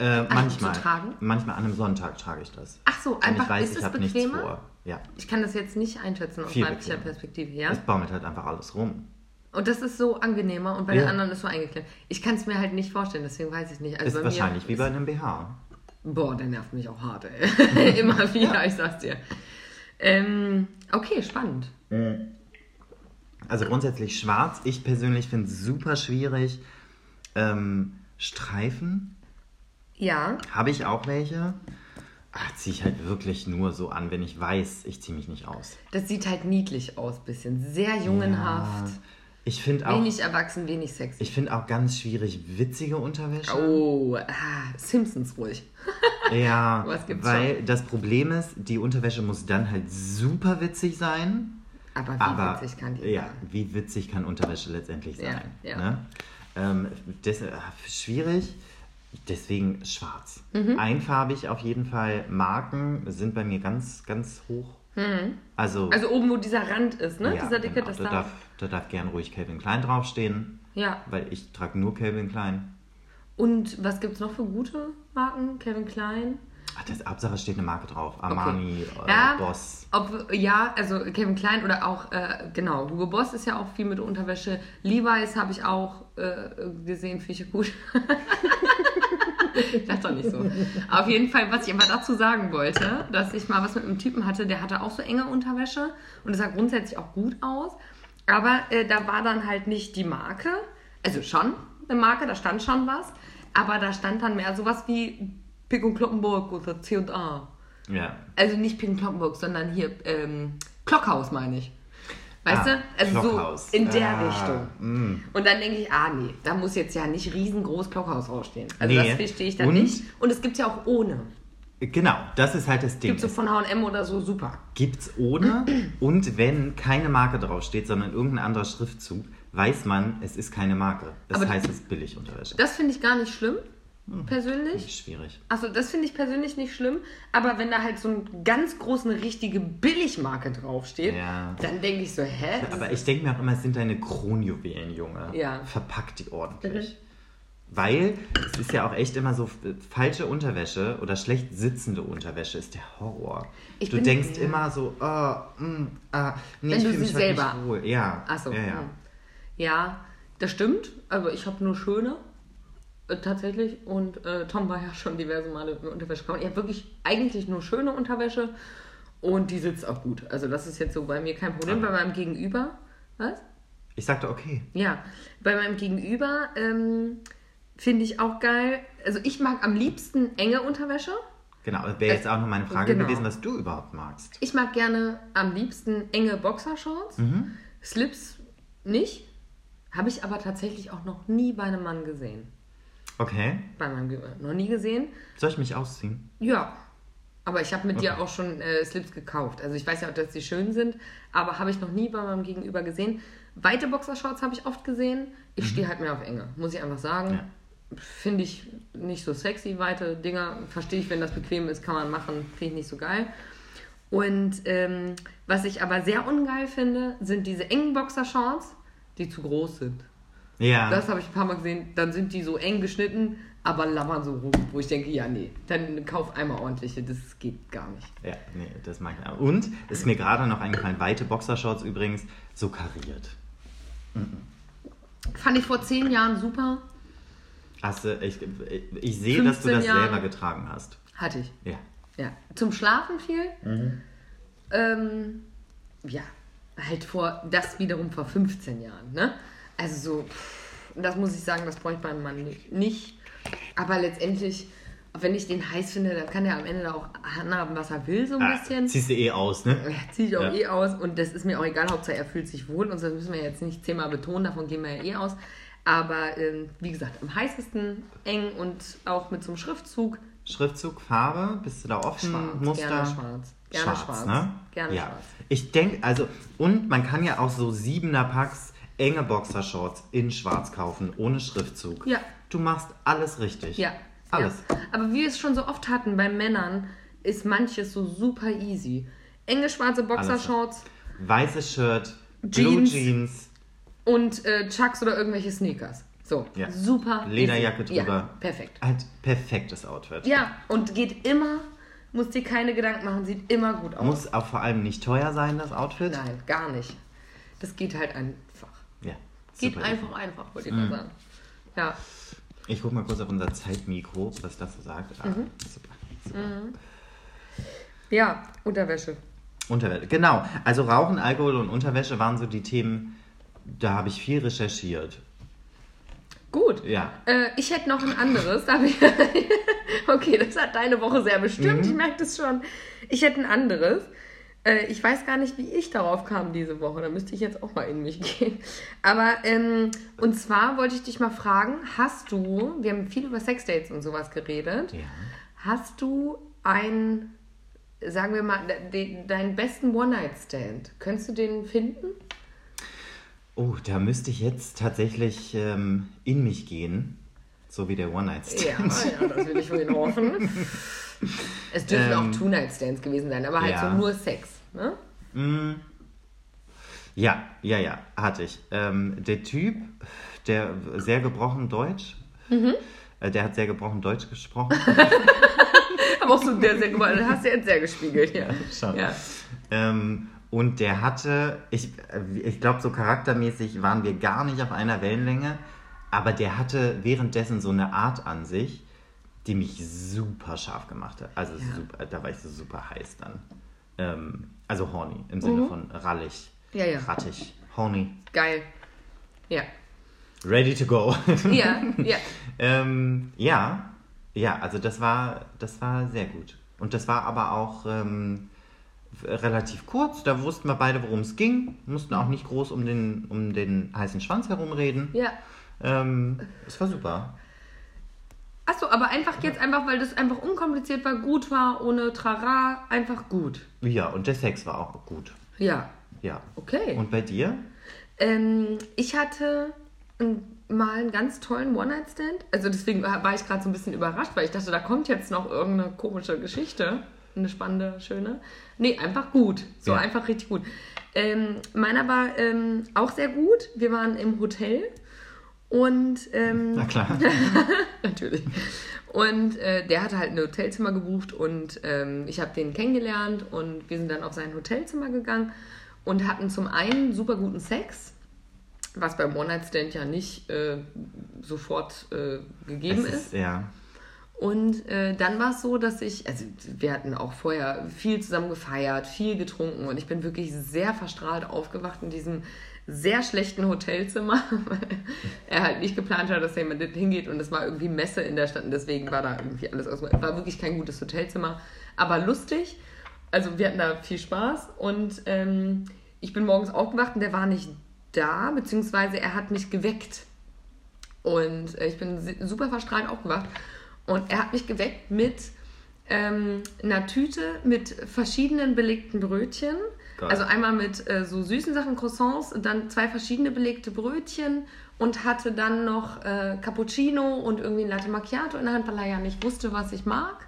mir, äh, manchmal, manchmal an einem Sonntag trage ich das. Ach so, Wenn einfach ich weiß, ist ich es bequemer? vor. Ja, Ich kann das jetzt nicht einschätzen aus Viel weiblicher bequemer. Perspektive, ja? es baumelt halt einfach alles rum. Und das ist so angenehmer und bei Ja. den anderen ist so eingeklemmt. Ich kann es mir halt nicht vorstellen, deswegen weiß ich nicht. Also Ist bei wahrscheinlich mir wie bei einem BH. Boah, der nervt mich auch hart, ey. (laughs) Immer wieder, ich sag's dir. Ähm, okay, spannend. Also grundsätzlich schwarz. Ich persönlich finde es super schwierig. Ähm, Streifen Ja, habe ich auch welche. Ach, ziehe ich halt wirklich nur so an, wenn ich weiß, ich ziehe mich nicht aus. das sieht halt niedlich aus, bisschen. Sehr jungenhaft. Ja, ich finde auch, Wenig erwachsen, wenig sexy. ich finde auch ganz schwierig witzige Unterwäsche. oh, ah, Simpsons ruhig. (laughs) Ja, weil das Problem ist, die Unterwäsche muss dann halt super witzig sein. Aber wie Aber witzig kann die ja, sein? wie witzig kann Unterwäsche letztendlich Ja, sein? ja. Ne? Ähm, das, äh, schwierig, deswegen schwarz. Einfarbig auf jeden Fall. Marken sind bei mir ganz, ganz hoch. Also, Also oben, wo dieser Rand ist, ne? ja, dieser dicke, genau, das da, da. darf, da darf gern ruhig Calvin Klein draufstehen, Ja. weil ich trage nur Calvin Klein. Und was gibt's noch für gute Marken? Kevin Klein? Ach, das Hauptsache steht eine Marke drauf. Armani, äh, Ja, Boss. Ob, ja, also Kevin Klein oder auch, äh, genau, Hugo Boss ist ja auch viel mit Unterwäsche. Levi's habe ich auch äh, gesehen, finde ich gut. (laughs) dachte doch nicht so. Auf jeden Fall, was ich aber dazu sagen wollte, dass ich mal was mit einem Typen hatte, der hatte auch so enge Unterwäsche und es sah grundsätzlich auch gut aus. Aber äh, da war dann halt nicht die Marke, also schon eine Marke, da stand schon was, aber da stand dann mehr sowas wie Pick und Kloppenburg oder C&A. Ja. Also nicht Pink Kloppenburg, sondern hier ähm, Klockhaus meine ich. Weißt Ah, du? Also Klockhaus. so in der Ah, Richtung. mm. Und dann denke ich, ah nee, da muss jetzt ja nicht riesengroß Klockhaus rausstehen. Also Nee. das verstehe ich dann Und? nicht. Und es gibt ja auch ohne. Genau, das ist halt das Ding. Gibt so von H&M oder so, super. Gibt's ohne und wenn keine Marke draufsteht, sondern irgendein anderer Schriftzug, weiß man, es ist keine Marke. Das Aber- heißt, es ist billig Unterwäsche. Das finde ich gar nicht schlimm. Persönlich. Schwierig. Also das finde ich persönlich nicht schlimm, aber wenn da halt so ein ganz groß eine richtige Billigmarke draufsteht, Ja. dann denke ich so, hä? Aber ich denke mir auch immer, es sind deine Kronjuwelen, Junge. Ja. Verpack die ordentlich. Weil es ist ja auch echt immer so äh, falsche Unterwäsche oder schlecht sitzende Unterwäsche ist der Horror. Ich du denkst ja. immer so, oh, mm, ah, nee, Wenn ich du sie selber- nicht wohl. Ja. Achso. Ja, ja. hm. ja, das stimmt. Aber ich habe nur schöne. Äh, tatsächlich. Und äh, Tom war ja schon diverse Male in Unterwäsche gekommen. Ich habe wirklich eigentlich nur schöne Unterwäsche. Und die sitzt auch gut. Also das ist jetzt so bei mir kein Problem. Bei meinem Gegenüber. Was? Ich sagte, okay. Ja, bei meinem Gegenüber ähm, finde ich auch geil. Also ich mag am liebsten enge Unterwäsche. Genau, das wäre jetzt auch noch meine Frage genau. gewesen, was du überhaupt magst. Ich mag gerne am liebsten enge Boxershorts. Mhm. Slips nicht. Habe ich aber tatsächlich auch noch nie bei einem Mann gesehen. Okay. Bei meinem Gegenüber noch nie gesehen. Soll ich mich ausziehen? Ja. Aber ich habe mit dir auch schon äh, Slips gekauft. Also ich weiß ja auch, dass die schön sind, aber habe ich noch nie bei meinem Gegenüber gesehen. Weite Boxershorts habe ich oft gesehen. Ich stehe halt mehr auf enge, muss ich einfach sagen. Ja. Finde ich nicht so sexy, weite Dinger. Verstehe ich, wenn das bequem ist, kann man machen. Finde ich nicht so geil. Und ähm, was ich aber sehr ungeil finde, sind diese engen Boxershorts, die zu groß sind. Ja. Das habe ich ein paar Mal gesehen. Dann sind die so eng geschnitten, aber labbern so rum. Wo ich denke, ja, nee, dann kauf einmal ordentliche. Das geht gar nicht. ja, nee, das mag ich auch. Und ist mir gerade noch eingefallen, weite Boxershorts übrigens, so kariert. Fand ich vor zehn Jahren super. Hast du, ich, ich sehe, dass du 15 das Jahre. selber getragen hast. Hatte ich. Ja. Ja. Zum Schlafen viel. Mhm. Ähm, ja, halt vor, das wiederum vor 15 Jahren, ne? Also so, pff, das muss ich sagen, das brauche ich beim Mann nicht. Aber letztendlich, wenn ich den heiß finde, dann kann er am Ende auch anhaben, was er will, so ein Ah, bisschen. ziehst du eh aus, ne? Ja, ziehe ich auch Ja. eh aus und das ist mir auch egal, Hauptsache er fühlt sich wohl und das müssen wir jetzt nicht zehnmal betonen, davon gehen wir ja eh aus. Aber ähm, wie gesagt, am heißesten eng und auch mit so einem Schriftzug Schriftzug, Farbe, bist du da offen? schwarz, Muster? gerne schwarz. Gerne schwarz. ne? Gerne ja. schwarz. Ich denke, also, und man kann ja auch so siebener Packs enge Boxershorts in schwarz kaufen, ohne Schriftzug. Ja. Du machst alles richtig. Ja. Alles. Ja. Aber wie wir es schon so oft hatten bei Männern, ist manches so super easy. Enge schwarze Boxershorts Weißes Shirt, Blue Jeans. Jeans, und äh, Chucks oder irgendwelche Sneakers. So, Ja. super. Lederjacke easy. drüber. Ja, perfekt. halt perfektes Outfit. Ja, und geht immer, muss dir keine Gedanken machen, sieht immer gut aus. Muss auch vor allem nicht teuer sein, das Outfit. Nein, gar nicht. Das geht halt einfach. Ja. Geht einfach, easy. einfach, wollte ich mal sagen. Ja. Ich guck mal kurz auf unser Zeitmikro, was das so sagt. Ah, Mhm. super. super. Ja, Unterwäsche. Unterwäsche. Genau. Also Rauchen, Alkohol und Unterwäsche waren so die Themen, da habe ich viel recherchiert. Gut. Ja. Äh, ich hätte noch ein anderes. (laughs) Okay, das hat deine Woche sehr bestimmt. Ich merke das schon. Ich hätte ein anderes. Äh, ich weiß gar nicht, wie ich darauf kam diese Woche. Da müsste ich jetzt auch mal in mich (laughs) gehen. Aber, ähm, und zwar wollte ich dich mal fragen, hast du, wir haben viel über Sexdates und sowas geredet, Ja. hast du ein, sagen wir mal, de, deinen besten One-Night-Stand? Könntest du den finden? Oh, da müsste ich jetzt tatsächlich ähm, in mich gehen. So wie der One-Night-Stand. Ja, ja, das will ich wohl hoffen. (laughs) Es dürfen Ähm, auch Two-Night-Stands gewesen sein, aber halt ja. so nur Sex. Ne? Mm. Ja, ja, ja, hatte ich. Ähm, der Typ, der sehr gebrochen Deutsch, Mhm. äh, der hat sehr gebrochen Deutsch gesprochen. (laughs) Aber auch so der sehr gewollt. Hast du jetzt sehr gespiegelt, ja. Schon. Ja. Ähm, und der hatte, ich, ich glaube, so charaktermäßig waren wir gar nicht auf einer Wellenlänge, aber der hatte währenddessen so eine Art an sich, die mich super scharf gemacht hat. Also super, da war ich so super heiß dann. Ähm, also horny, im Sinne von rallig, Mhm. Ja, ja. rattig, horny, Geil. Ja. ready to go. Ja, (laughs) ja. ähm, ja, ja, also das war, das war sehr gut. Und das war aber auch ähm, relativ kurz. Da wussten wir beide, worum es ging. Mussten auch nicht groß um den, um den heißen Schwanz herumreden. Ja. Ähm, es war super. Achso, aber einfach jetzt einfach, weil das einfach unkompliziert war, gut war, ohne Trara, einfach gut. Ja, und der Sex war auch gut. Ja. Ja. Okay. Und bei dir? Ähm, ich hatte mal einen ganz tollen One-Night-Stand. Also deswegen war war ich gerade so ein bisschen überrascht, weil ich dachte, da kommt jetzt noch irgendeine komische Geschichte. Eine spannende, schöne. Nee, einfach gut. So Ja. einfach richtig gut. Ähm, meiner war ähm, auch sehr gut. Wir waren im Hotel Und ähm, Na klar. (laughs) natürlich. Und äh, der hatte halt ein Hotelzimmer gebucht und ähm, ich habe den kennengelernt und wir sind dann auf sein Hotelzimmer gegangen und hatten zum einen super guten Sex, was beim One-Night-Stand ja nicht äh, sofort äh, gegeben Es ist. Ja. Und äh, dann war es so, dass ich, also wir hatten auch vorher viel zusammen gefeiert, viel getrunken und ich bin wirklich sehr verstrahlt aufgewacht in diesem sehr schlechten Hotelzimmer, (laughs) weil er halt nicht geplant hat, dass da jemand hingeht und es war irgendwie Messe in der Stadt und deswegen war da irgendwie alles aus. War wirklich kein gutes Hotelzimmer, aber lustig. Also wir hatten da viel Spaß und ähm, ich bin morgens aufgewacht und der war nicht da, beziehungsweise er hat mich geweckt. Und äh, ich bin super verstrahlt aufgewacht. Und er hat mich geweckt mit ähm, einer Tüte mit verschiedenen belegten Brötchen. Geil. Also einmal mit äh, so süßen Sachen, Croissants und dann zwei verschiedene belegte Brötchen und hatte dann noch äh, Cappuccino und irgendwie ein Latte Macchiato in der Hand, weil er ja nicht wusste, was ich mag.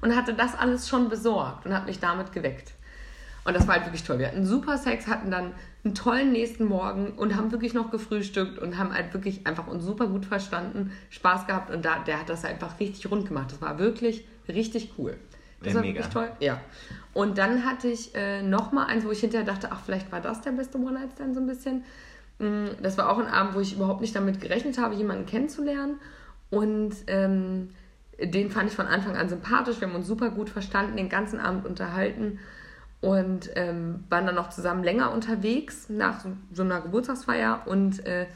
Und hatte das alles schon besorgt und hat mich damit geweckt. Und das war halt wirklich toll. Wir hatten super Sex, hatten dann einen tollen nächsten Morgen und haben wirklich noch gefrühstückt und haben halt wirklich einfach uns super gut verstanden, Spaß gehabt und da, der hat das einfach richtig rund gemacht. Das war wirklich richtig cool. Das Ja, war mega. wirklich toll. Ja. Und dann hatte ich äh, nochmal eins, wo ich hinterher dachte, ach, vielleicht war das der beste One-Night-Stand so ein bisschen. Mm, Das war auch ein Abend, wo ich überhaupt nicht damit gerechnet habe, jemanden kennenzulernen. Und ähm, den fand ich von Anfang an sympathisch. Wir haben uns super gut verstanden, den ganzen Abend unterhalten und ähm, waren dann noch zusammen länger unterwegs nach so, einer Geburtstagsfeier. Und äh,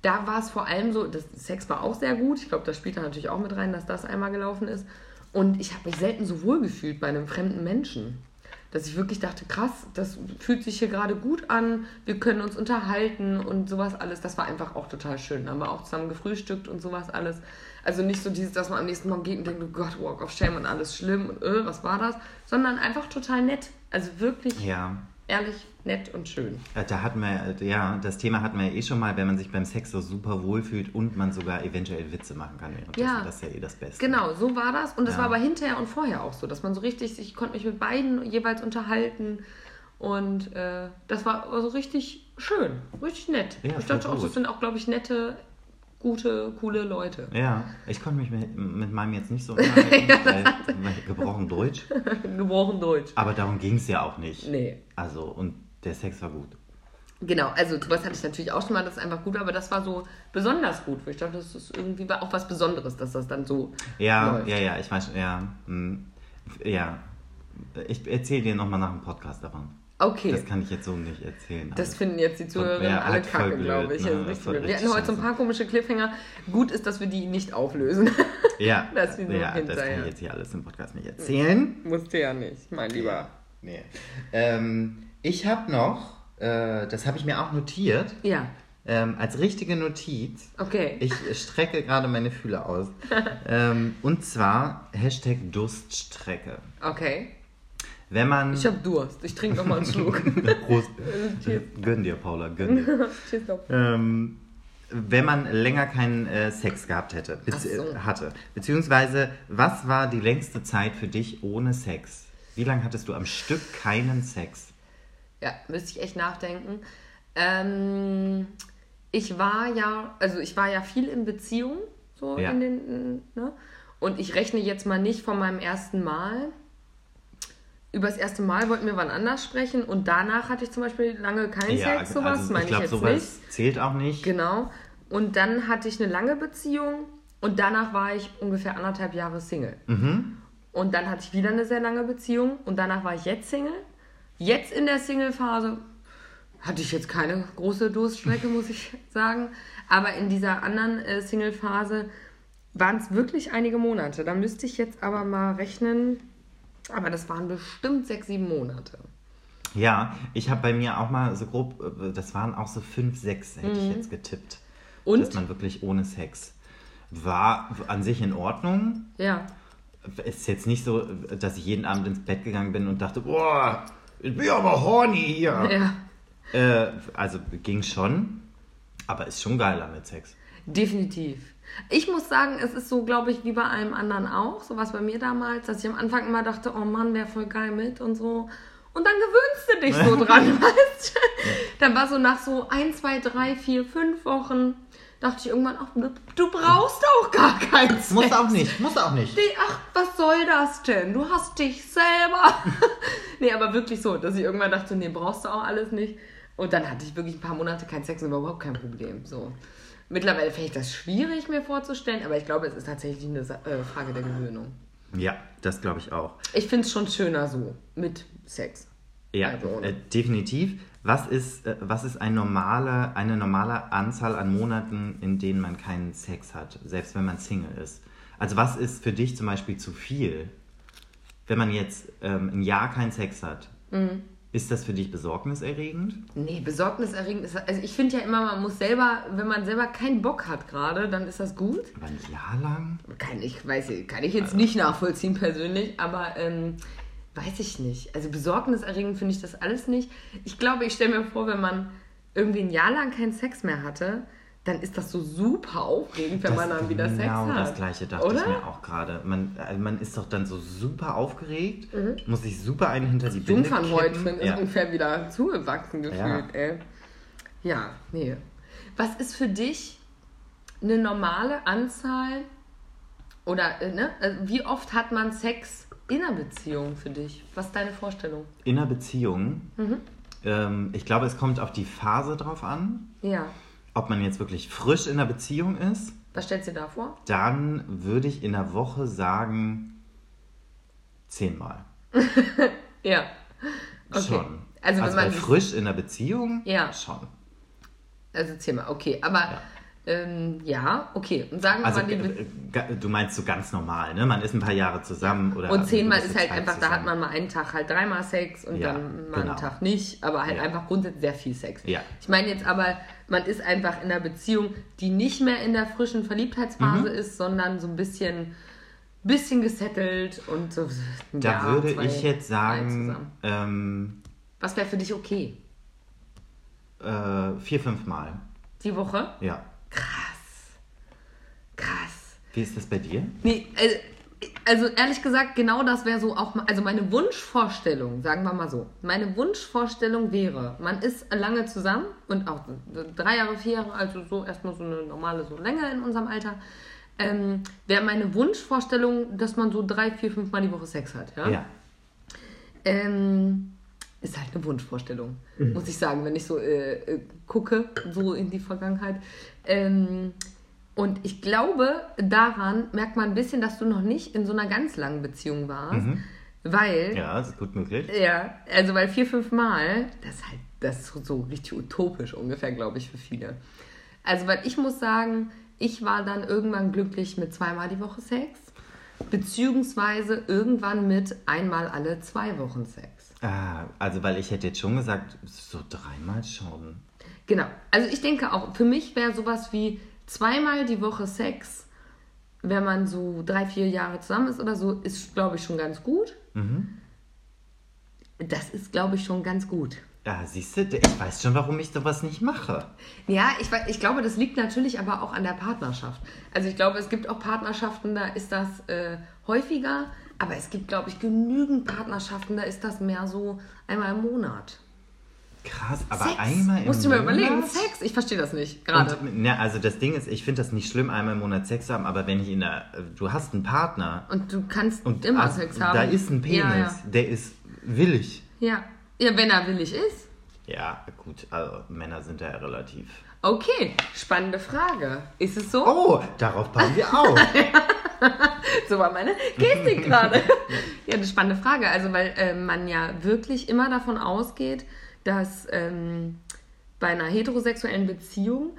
da war es vor allem so, das Sex war auch sehr gut. Ich glaube, das spielt da natürlich auch mit rein, dass das einmal gelaufen ist. Und ich habe mich selten so wohl gefühlt bei einem fremden Menschen. Dass ich wirklich dachte, krass, das fühlt sich hier gerade gut an, wir können uns unterhalten und sowas alles. Das war einfach auch total schön. Da haben wir auch zusammen gefrühstückt und sowas alles. Also nicht so dieses, dass man am nächsten Morgen geht und denkt, oh Gott, Walk of Shame und alles schlimm und äh, was war das? Sondern einfach total nett. Also wirklich Ja. ehrlich, nett und schön. Da hatten wir, ja, das Thema hatten wir ja eh schon mal, wenn man sich beim Sex so super wohlfühlt und man sogar eventuell Witze machen kann. Ja. Das ist ja eh das Beste. Genau, so war das. Und das Ja. war aber hinterher und vorher auch so, dass man so richtig, ich konnte mich mit beiden jeweils unterhalten. Und äh, das war also richtig schön, richtig nett. Ja, ich dachte auch, das sind auch, glaube ich, nette, gute, coole Leute. Ja, ich konnte mich mit, mit meinem jetzt nicht so (laughs) unterhalten, weil, gebrochen Deutsch. (laughs) Gebrochen Deutsch. Aber darum ging es ja auch nicht. Nee. Also, und der Sex war gut. Genau, also sowas hatte ich natürlich auch schon mal, das ist einfach gut, aber das war so besonders gut, weil ich dachte, das ist irgendwie auch was Besonderes, dass das dann so Ja, läuft. ja, ja, ich weiß schon, ja. hm, Ja. Ich erzähle dir nochmal nach dem Podcast davon. Okay. Das kann ich jetzt so nicht erzählen. Das aber- finden jetzt die Zuhörerinnen alle halt kacke, glaube ich. ne? Also richtig blöd. Wir richtig hatten heute so ein paar komische Cliffhanger. Gut ist, dass wir die nicht auflösen. (laughs) Ja, (laughs) Das so ja das kann ich jetzt hier alles im Podcast nicht erzählen. Musste ja nicht, mein Lieber. Nee. Ähm, ich habe noch, äh, das habe ich mir auch notiert, Ja, ähm, als richtige Notiz. okay. Ich strecke gerade meine Fühler aus. (laughs) ähm, und zwar Hashtag Durststrecke. Okay. Wenn man. Ich hab Durst. Ich trinke noch mal einen Schluck. (laughs) Prost. (laughs) Gönn dir, Paula, gönn dir. (laughs) Ähm, wenn man länger keinen äh, Sex gehabt hätte, bezieh so. hatte. Beziehungsweise, was war die längste Zeit für dich ohne Sex? Wie lange hattest du am Stück keinen Sex? Ja, müsste ich echt nachdenken. Ähm, ich war ja, also ich war ja viel in Beziehung, so Ja. in den, ne? Und ich rechne jetzt mal nicht von meinem ersten Mal. Über das erste Mal wollten wir wann anders sprechen und danach hatte ich zum Beispiel lange keinen Sex, sowas, also meine ich ich glaube, jetzt sowas nicht. zählt auch nicht. Genau. Und dann hatte ich eine lange Beziehung und danach war ich ungefähr anderthalb Jahre Single. Mhm. Und dann hatte ich wieder eine sehr lange Beziehung und danach war ich jetzt Single. Jetzt in der Single-Phase hatte ich jetzt keine große Durststrecke, (laughs) muss ich sagen. Aber in dieser anderen äh, Single-Phase waren es wirklich einige Monate. Da müsste ich jetzt aber mal rechnen. Aber das waren bestimmt sechs, sieben Monate. Ja, ich habe bei mir auch mal so grob, äh, das waren auch so fünf, sechs, hätte ich jetzt getippt. Mhm. Und? Dass man wirklich ohne Sex war an sich in Ordnung. Ja. Ist jetzt nicht so, dass ich jeden Abend ins Bett gegangen bin und dachte, boah, ich bin aber horny hier. Ja. Äh, also ging schon, aber ist schon geiler mit Sex. Definitiv. Ich muss sagen, es ist so, glaube ich, wie bei allem anderen auch. So was bei mir damals, dass ich am Anfang immer dachte, oh Mann, wäre voll geil mit und so. Und dann gewöhnst du dich so (laughs) dran, weißt du? Dann war so nach so ein, zwei, drei, vier, fünf Wochen, dachte ich irgendwann, ach, du brauchst auch gar keinen Sex. Muss auch nicht, muss auch nicht. Nee, ach, was soll das denn? Du hast dich selber. (laughs) nee, aber wirklich so, dass ich irgendwann dachte, nee, brauchst du auch alles nicht. Und dann hatte ich wirklich ein paar Monate keinen Sex und war überhaupt kein Problem. So. Mittlerweile fände ich das schwierig, mir vorzustellen, aber ich glaube, es ist tatsächlich eine äh, Frage der Gewöhnung. Ja, das glaube ich auch. Ich finde es schon schöner so, mit Sex. Ja, Also- äh, definitiv. Was ist, äh, was ist ein normale, eine normale Anzahl an Monaten, in denen man keinen Sex hat, selbst wenn man Single ist? Also was ist für dich zum Beispiel zu viel? Wenn man jetzt ähm, ein Jahr keinen Sex hat, Mhm. Ist das für dich besorgniserregend? Nee, besorgniserregend ist. Also ich finde ja immer, man muss selber, wenn man selber keinen Bock hat gerade, dann ist das gut. Aber ein Jahr lang? Kann ich, weiß ich, kann ich jetzt nicht nachvollziehen persönlich, aber ähm, weiß ich nicht. Also besorgniserregend finde ich das alles nicht. Ich glaube, ich stelle mir vor, wenn man irgendwie ein Jahr lang keinen Sex mehr hatte, dann ist das so super aufregend, wenn Das- man dann wieder Sex genau hat. das gleiche dachte Oder? ich mir auch gerade. Man, also man ist doch dann so super aufgeregt, Mhm. muss sich super einen hinter die Binde kippen. ist Ja. ungefähr wieder zugewachsen gefühlt, Ja. ey. Ja, nee. Was ist für dich eine normale Anzahl oder äh, ne? Also wie oft hat man Sex in einer Beziehung für dich? Was ist deine Vorstellung? In einer Beziehung, Mhm. ähm, ich glaube, es kommt auf die Phase drauf an. Ja. Ob man jetzt wirklich frisch in einer Beziehung ist, Was stellst du dir da vor? dann würde ich in der Woche sagen, zehnmal. (laughs) Ja. Okay. Schon. Also, wenn bei man frisch in einer Beziehung, Ja. schon. also zehnmal, okay. Aber Ja. ähm, ja, okay. Und sagen wir Also mal die äh, du meinst so ganz normal, ne? Man ist ein paar Jahre zusammen oder Und zehnmal ist halt Zeit einfach, da hat zusammen. man mal einen Tag halt dreimal Sex und Ja, dann mal genau. einen Tag nicht, aber halt Ja. einfach grundsätzlich sehr viel Sex. Ja. Ich meine jetzt aber, man ist einfach in einer Beziehung, die nicht mehr in der frischen Verliebtheitsphase Mhm. ist, sondern so ein bisschen, bisschen gesettelt und so. Da Jahr, würde zwei, ich jetzt sagen, ähm, Was wäre für dich okay? äh, vier, fünf Mal. Die Woche? Ja. Krass. Krass. Wie ist das bei dir? Nee, also, also ehrlich gesagt, genau das wäre so auch, also meine Wunschvorstellung, sagen wir mal so, meine Wunschvorstellung wäre, man ist lange zusammen und auch drei Jahre, vier Jahre, also so erstmal so eine normale so Länge in unserem Alter, ähm, wäre meine Wunschvorstellung, dass man so drei, vier, fünf Mal die Woche Sex hat, ja? Ja. Ähm, ist halt eine Wunschvorstellung, muss ich sagen, wenn ich so äh, äh, gucke, so in die Vergangenheit. Ähm, und ich glaube, daran merkt man ein bisschen, dass du noch nicht in so einer ganz langen Beziehung warst. Weil, ja. Ja, das ist gut möglich. also weil vier, fünf Mal, das ist halt, das ist so richtig utopisch ungefähr, glaube ich, für viele. Also, weil ich muss sagen, ich war dann irgendwann glücklich mit zweimal die Woche Sex, beziehungsweise irgendwann mit einmal alle zwei Wochen Sex. Ah, also, weil ich hätte jetzt schon gesagt, so dreimal schon. Genau. Also ich denke auch, für mich wäre sowas wie zweimal die Woche Sex, wenn man so drei, vier Jahre zusammen ist oder so, ist, glaube ich, schon ganz gut. Das ist, glaube ich, schon ganz gut. Ja, siehst du, ich weiß schon, warum ich sowas nicht mache. Ja, ich, ich glaube, das liegt natürlich aber auch an der Partnerschaft. Also ich glaube, es gibt auch Partnerschaften, da ist das äh, häufiger, aber es gibt, glaube ich, genügend Partnerschaften, da ist das mehr so einmal im Monat. Krass, aber Sex. einmal im Musst du mir Monat? überlegen, Sex? Ich verstehe das nicht gerade. Und, ne, also das Ding ist, ich finde das nicht schlimm, einmal im Monat Sex zu haben, aber wenn ich in der, du hast einen Partner Und du kannst und immer ah, Sex haben. da ist ein Penis, Ja, ja. der ist willig. Ja. ja, wenn er willig ist. Ja, gut, also Männer sind da ja relativ. Okay, spannende Frage. Ist es so? Oh, darauf passen wir auf. (laughs) So war meine Gestik (laughs) gerade. ja, eine spannende Frage. Also, weil äh, man ja wirklich immer davon ausgeht, dass ähm, bei einer heterosexuellen Beziehung,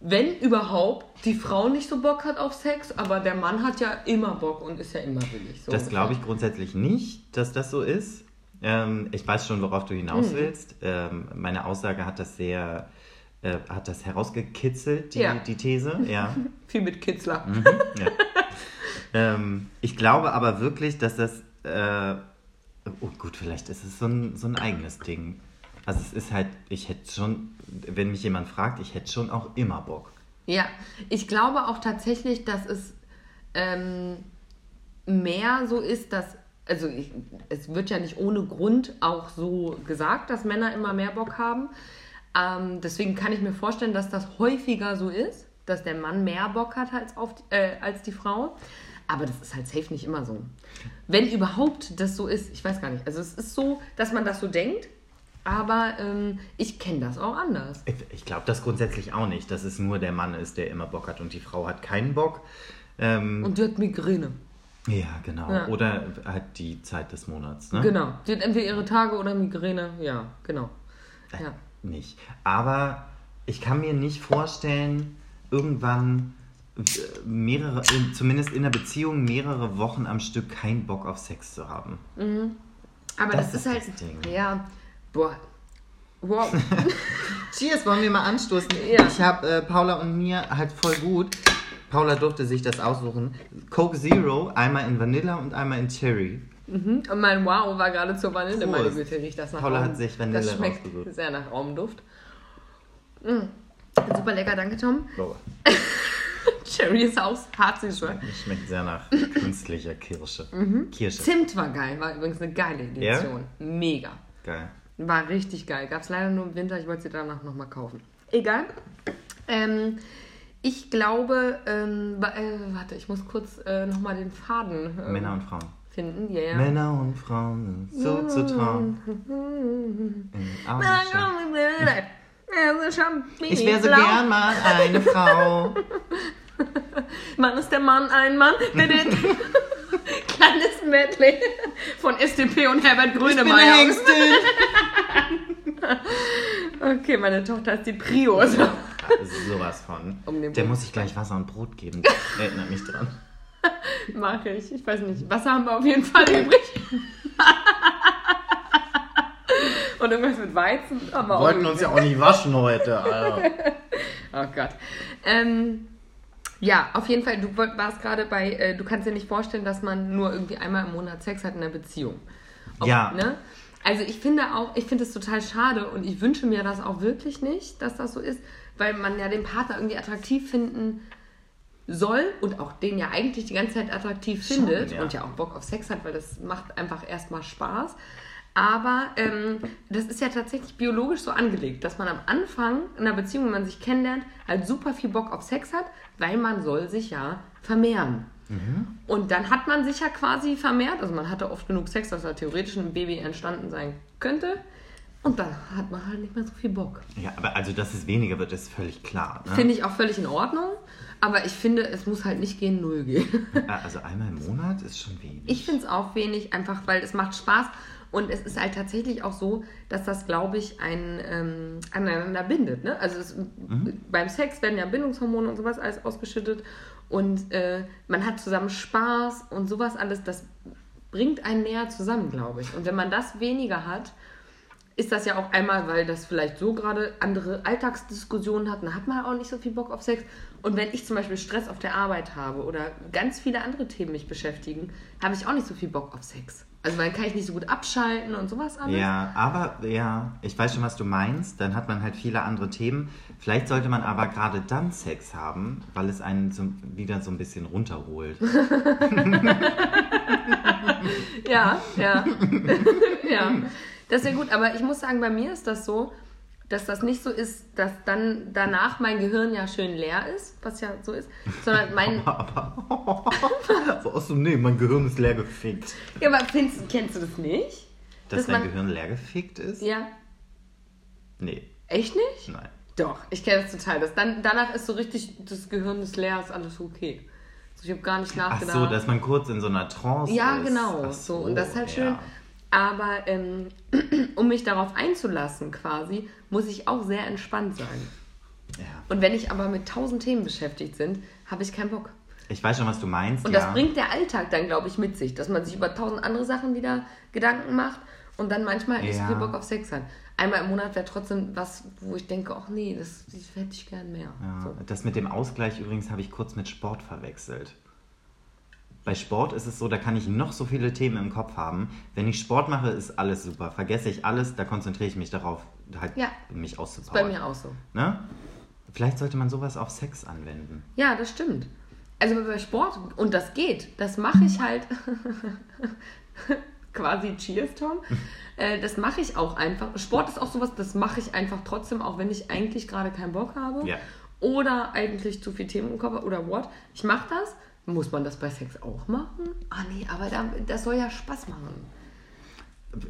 wenn überhaupt, die Frau nicht so Bock hat auf Sex, aber der Mann hat ja immer Bock und ist ja immer willig. So Das glaube ich grundsätzlich nicht, dass das so ist. Ähm, ich weiß schon, worauf du hinaus Mhm. willst. Ähm, meine Aussage hat das sehr, äh, hat das herausgekitzelt, die, Ja. die These. Ja. (laughs) Viel mit Kitzler. Mhm, ja. (laughs) ähm, ich glaube aber wirklich, dass das, äh, oh gut, vielleicht ist es so ein, so ein eigenes Ding. Also es ist halt, ich hätte schon, wenn mich jemand fragt, ich hätte schon auch immer Bock. Ja, ich glaube auch tatsächlich, dass es ähm, mehr so ist, dass, also ich, es wird ja nicht ohne Grund auch so gesagt, dass Männer immer mehr Bock haben. Ähm, deswegen kann ich mir vorstellen, dass das häufiger so ist. dass der Mann mehr Bock hat als, auf, äh, als die Frau. Aber das ist halt safe nicht immer so. Wenn überhaupt das so ist, ich weiß gar nicht. Also es ist so, dass man das so denkt, aber ähm, ich kenne das auch anders. Ich, ich glaube das grundsätzlich auch nicht, dass es nur der Mann ist, der immer Bock hat und die Frau hat keinen Bock. Ähm, Und die hat Migräne. ja, genau. Ja. Oder halt die Zeit des Monats. Ne? Genau. Die hat entweder ihre Tage oder Migräne. Ja, genau. Ja. Nicht. Aber ich kann mir nicht vorstellen, irgendwann äh, mehrere, in, zumindest in einer Beziehung, mehrere Wochen am Stück keinen Bock auf Sex zu haben. Aber Das das, ist ist halt. das Ding. Ja. Boah. Wow. (laughs) Cheers, wollen wir mal anstoßen? Ja. Ich habe äh, Paula und mir halt voll gut. Paula durfte sich das aussuchen. Coke Zero, einmal in Vanilla und einmal in Cherry. Und mein Wow war gerade zur Vanille, Prost. meine Güte, riecht das nach Paula Raum. hat sich Vanille Das schmeckt rausgesucht. sehr nach Raumduft. Mm. Super lecker, danke Tom. (laughs) Cherry ist auch hart süß, oder? das schmeckt sehr nach (laughs) künstlicher Kirsche. Kirsche. Zimt war geil, war übrigens eine geile Edition. Mega. Geil. War richtig geil. Gab es leider nur im Winter, ich wollte sie danach nochmal kaufen. Egal. Ähm, ich glaube, ähm, äh, warte, ich muss kurz äh, nochmal den Faden ähm, Männer und Frauen. finden. Ja, ja. Männer und Frauen sind so zu trauen. Ich wäre so gern mal eine Frau. (laughs) Mann ist der Mann ein Mann. (laughs) Kleines Medley von SDP und Herbert Ich bin eine Grönemeyer. (laughs) Okay, meine Tochter ist die Prio. So. Sowas von. Um Der muss ich gleich Wasser und Brot geben. (laughs) Erinnert mich dran. Mache ich. Ich weiß nicht. Wasser haben wir auf jeden Fall übrig. (laughs) Und irgendwas mit Weizen wir Wollten uns ja auch nicht waschen heute. Alter. Oh Gott. Ähm, ja, auf jeden Fall, du warst gerade bei, äh, du kannst dir nicht vorstellen, dass man nur irgendwie einmal im Monat Sex hat in einer Beziehung. Ob- Ja. Ne? Also ich finde auch, ich finde es total schade und ich wünsche mir das auch wirklich nicht, dass das so ist, weil man ja den Partner irgendwie attraktiv finden soll und auch den ja eigentlich die ganze Zeit attraktiv Schon, findet ja. und ja auch Bock auf Sex hat, weil das macht einfach erstmal Spaß. Aber ähm, das ist ja tatsächlich biologisch so angelegt, dass man am Anfang in einer Beziehung, wenn man sich kennenlernt, halt super viel Bock auf Sex hat, weil man soll sich ja vermehren. Und dann hat man sich ja quasi vermehrt, also man hatte oft genug Sex, dass da theoretisch ein Baby entstanden sein könnte. Und dann hat man halt nicht mehr so viel Bock. Ja, aber also, dass es weniger wird, ist völlig klar. Ne? Finde ich auch völlig in Ordnung. Aber ich finde, es muss halt nicht gehen, null gehen. (laughs) Also einmal im Monat ist schon wenig. Ich finde es auch wenig, einfach weil es macht Spaß. Und es ist halt tatsächlich auch so, dass das, glaube ich, ein, ähm, aneinander bindet. Ne? Also es, beim Sex werden ja Bindungshormone und sowas alles ausgeschüttet. Und äh, man hat zusammen Spaß und sowas alles. Das bringt einen näher zusammen, glaube ich. Und wenn man das weniger hat, ist das ja auch einmal, weil das vielleicht so gerade andere Alltagsdiskussionen hat, dann hat man auch nicht so viel Bock auf Sex. Und wenn ich zum Beispiel Stress auf der Arbeit habe oder ganz viele andere Themen mich beschäftigen, habe ich auch nicht so viel Bock auf Sex. Also dann kann ich nicht so gut abschalten und sowas alles. Ja, aber ja, ich weiß schon, was du meinst. Dann hat man halt viele andere Themen. Vielleicht sollte man aber gerade dann Sex haben, weil es einen so, wieder so ein bisschen runterholt. (laughs) Ja, ja. (laughs) ja. Das ist ja gut, aber ich muss sagen, bei mir ist das so, dass das nicht so ist, dass dann danach mein Gehirn ja schön leer ist, was ja so ist, sondern (laughs) mein. Aber (laughs) so aus dem Nee, mein Gehirn ist leer gefickt. Ja, aber findest, kennst du das nicht? Dass Dass dein man- Gehirn leer gefickt ist? Ja. Nee, Echt nicht? nein. Doch, ich kenne das total. Das dann, danach ist so richtig, das Gehirn ist leer, ist alles okay. Also ich habe gar nicht Ach nachgedacht. so, dass man kurz in so einer Trance Ja, ist. genau. Ach so, und das ist halt schön. ja. Aber ähm, (clears throat) um mich darauf einzulassen quasi, muss ich auch sehr entspannt sein. Ja. Und wenn ich aber mit tausend Themen beschäftigt bin, habe ich keinen Bock. Ich weiß schon, was du meinst. Und ja. das bringt der Alltag dann, glaube ich, mit sich, dass man sich über tausend andere Sachen wieder Gedanken macht und dann manchmal nicht so viel Bock auf Sex hat. Einmal im Monat wäre trotzdem was, wo ich denke, ach nee, das, das hätte ich gern mehr. So. Das mit dem Ausgleich übrigens habe ich kurz mit Sport verwechselt. Bei Sport ist es so, da kann ich noch so viele Themen im Kopf haben. Wenn ich Sport mache, ist alles super. Vergesse ich alles, da konzentriere ich mich darauf, halt Ja. mich Ist bei auszupowern. mir auch so. Ne? Vielleicht sollte man sowas auf Sex anwenden. Ja, das stimmt. Also bei Sport, und das geht, das mache ich halt (laughs) quasi Cheers, Tom. Äh, das mache ich auch einfach. Sport ist auch sowas, das mache ich einfach trotzdem, auch wenn ich eigentlich gerade keinen Bock habe. Ja. oder eigentlich zu viel Themen im Kopf oder what. Ich mache das. Muss man das bei Sex auch machen? Ah nee, aber da, das soll ja Spaß machen.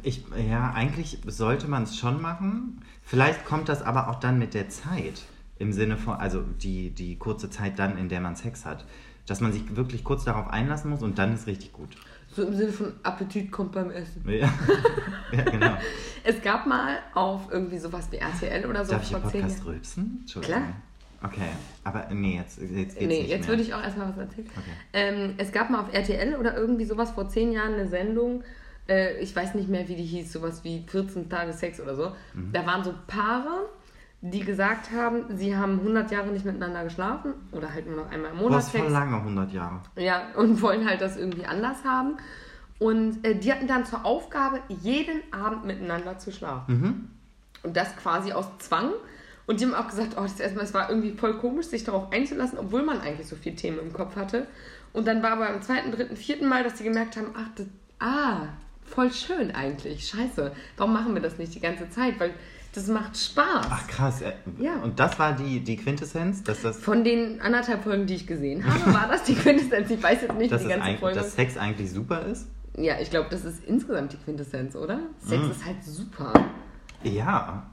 Ich, ja, eigentlich sollte man es schon machen. Vielleicht kommt das aber auch dann mit der Zeit. Im Sinne von, also die, die kurze Zeit dann, in der man Sex hat. Dass man sich wirklich kurz darauf einlassen muss und dann ist richtig gut. So im Sinne von Appetit kommt beim Essen. Ja, (laughs) ja genau. Es gab mal auf irgendwie sowas wie RTL oder so Darf ich Podcast rülpsen? Entschuldigung. Klar. Okay, aber nee, jetzt, jetzt geht's Nee, nicht jetzt mehr. würde ich auch erstmal was erzählen. Okay. Ähm, es gab mal auf RTL oder irgendwie sowas vor zehn Jahren eine Sendung, äh, ich weiß nicht mehr, wie die hieß, sowas wie 14 Tage Sex oder so. Mhm. Da waren so Paare, die gesagt haben, sie haben 100 Jahre nicht miteinander geschlafen oder halt nur noch einmal im Monat ist voll Sex. lange, 100 Jahre. Ja, und (laughs) wollen halt das irgendwie anders haben. Und äh, die hatten dann zur Aufgabe, jeden Abend miteinander zu schlafen. Mhm. Und das quasi aus Zwang. Und die haben auch gesagt, oh, das erstmal, es war irgendwie voll komisch, sich darauf einzulassen, obwohl man eigentlich so viele Themen im Kopf hatte. Und dann war aber beim zweiten, dritten, vierten Mal, dass die gemerkt haben, ach, das, ah, voll schön eigentlich. Scheiße, warum machen wir das nicht die ganze Zeit? Weil das macht Spaß. Ach krass. äh, Ja. Und das war die, die Quintessenz, dass das, Von den anderthalb Folgen, die ich gesehen habe, war das die Quintessenz. Ich weiß jetzt nicht, dass, die ganze Folge dass Sex eigentlich super ist? Ja, ich glaube, das ist insgesamt die Quintessenz, oder? Sex Mhm. ist halt super. Ja.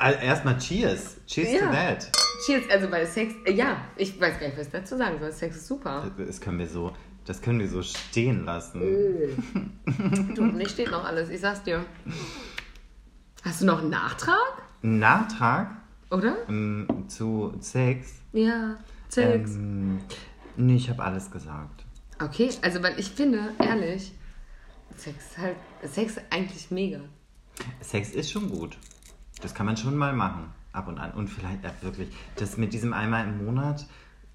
Erstmal Cheers. Cheers Ja. to that. Cheers, also weil Sex, äh, ja, ich weiß gar nicht, was ich dazu sagen soll. Sex ist super. Das können wir so, das können wir so stehen lassen. Du, nicht steht noch alles, ich sag's dir. Hast du noch einen Nachtrag? Nachtrag Oder? ähm, zu Sex. Ja, Sex. Ähm, nee, ich habe alles gesagt. Okay, also weil ich finde, ehrlich, Sex ist halt, Sex ist eigentlich mega. Sex ist schon gut. Das kann man schon mal machen. Ab und an. Und vielleicht äh, wirklich, das mit diesem einmal im Monat,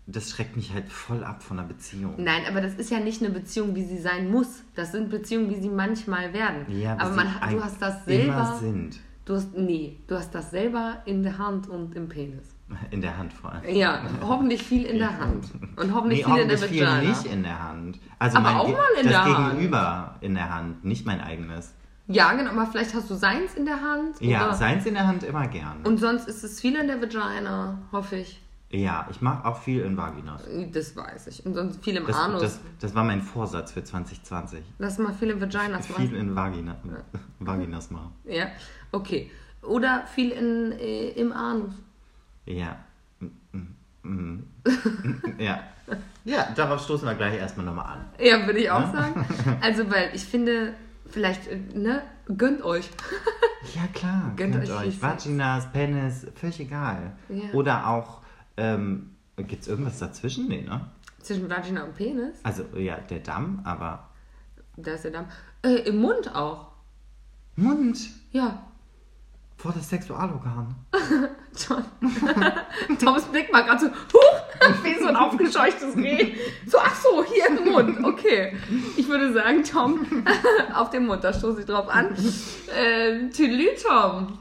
das schreckt mich halt voll ab von einer Beziehung. Nein, aber das ist ja nicht eine Beziehung, wie sie sein muss. Das sind Beziehungen, wie sie manchmal werden. Ja, aber man, du hast das selber. sind. Du hast, nee, du hast das selber in der Hand und im Penis. In der Hand vor allem. Ja, hoffentlich viel in der (laughs) Hand. Und hoffentlich Nee, viel in der hoffentlich viel Vagina. nicht in der Hand. Also Aber mein auch mal in das der Hand. Gegenüber in der Hand, nicht mein eigenes. Ja, genau, aber vielleicht hast du seins in der Hand. Ja, oder- seins in der Hand immer gern. Und sonst ist es viel in der Vagina, hoffe ich. ja, ich mache auch viel in Vaginas. Das weiß ich. Und sonst viel im Das, Anus. das, das war mein Vorsatz für 2020. Lass mal viele Vaginas Viel machen. in Vagina, (laughs) Vaginas machen. Ja, okay. Oder viel in, äh, im Anus. Ja. (laughs) Ja. Ja, darauf stoßen wir gleich erstmal nochmal an. Ja, würde ich auch sagen. Also, weil ich finde, vielleicht, äh, ne, gönnt euch. (laughs) Ja, klar. Gönnt Gönnt, euch euch. Vaginas, Penis, völlig egal. Ja. Oder auch, ähm, gibt es irgendwas dazwischen? Nee, ne? Zwischen Vagina und Penis. Also, ja, der Damm, aber Da ist der Damm. Äh, Im Mund auch. Mund Ja. vor das Sexualorgan. (laughs) John. (laughs) Toms Blick war gerade so, huch, (laughs) wie so ein aufgescheuchtes Reh. So, ach so, hier im Mund. Okay. Ich würde sagen, Tom, (laughs) auf den Mund, da stoße ich drauf an. Äh, Tüdelü, Tom.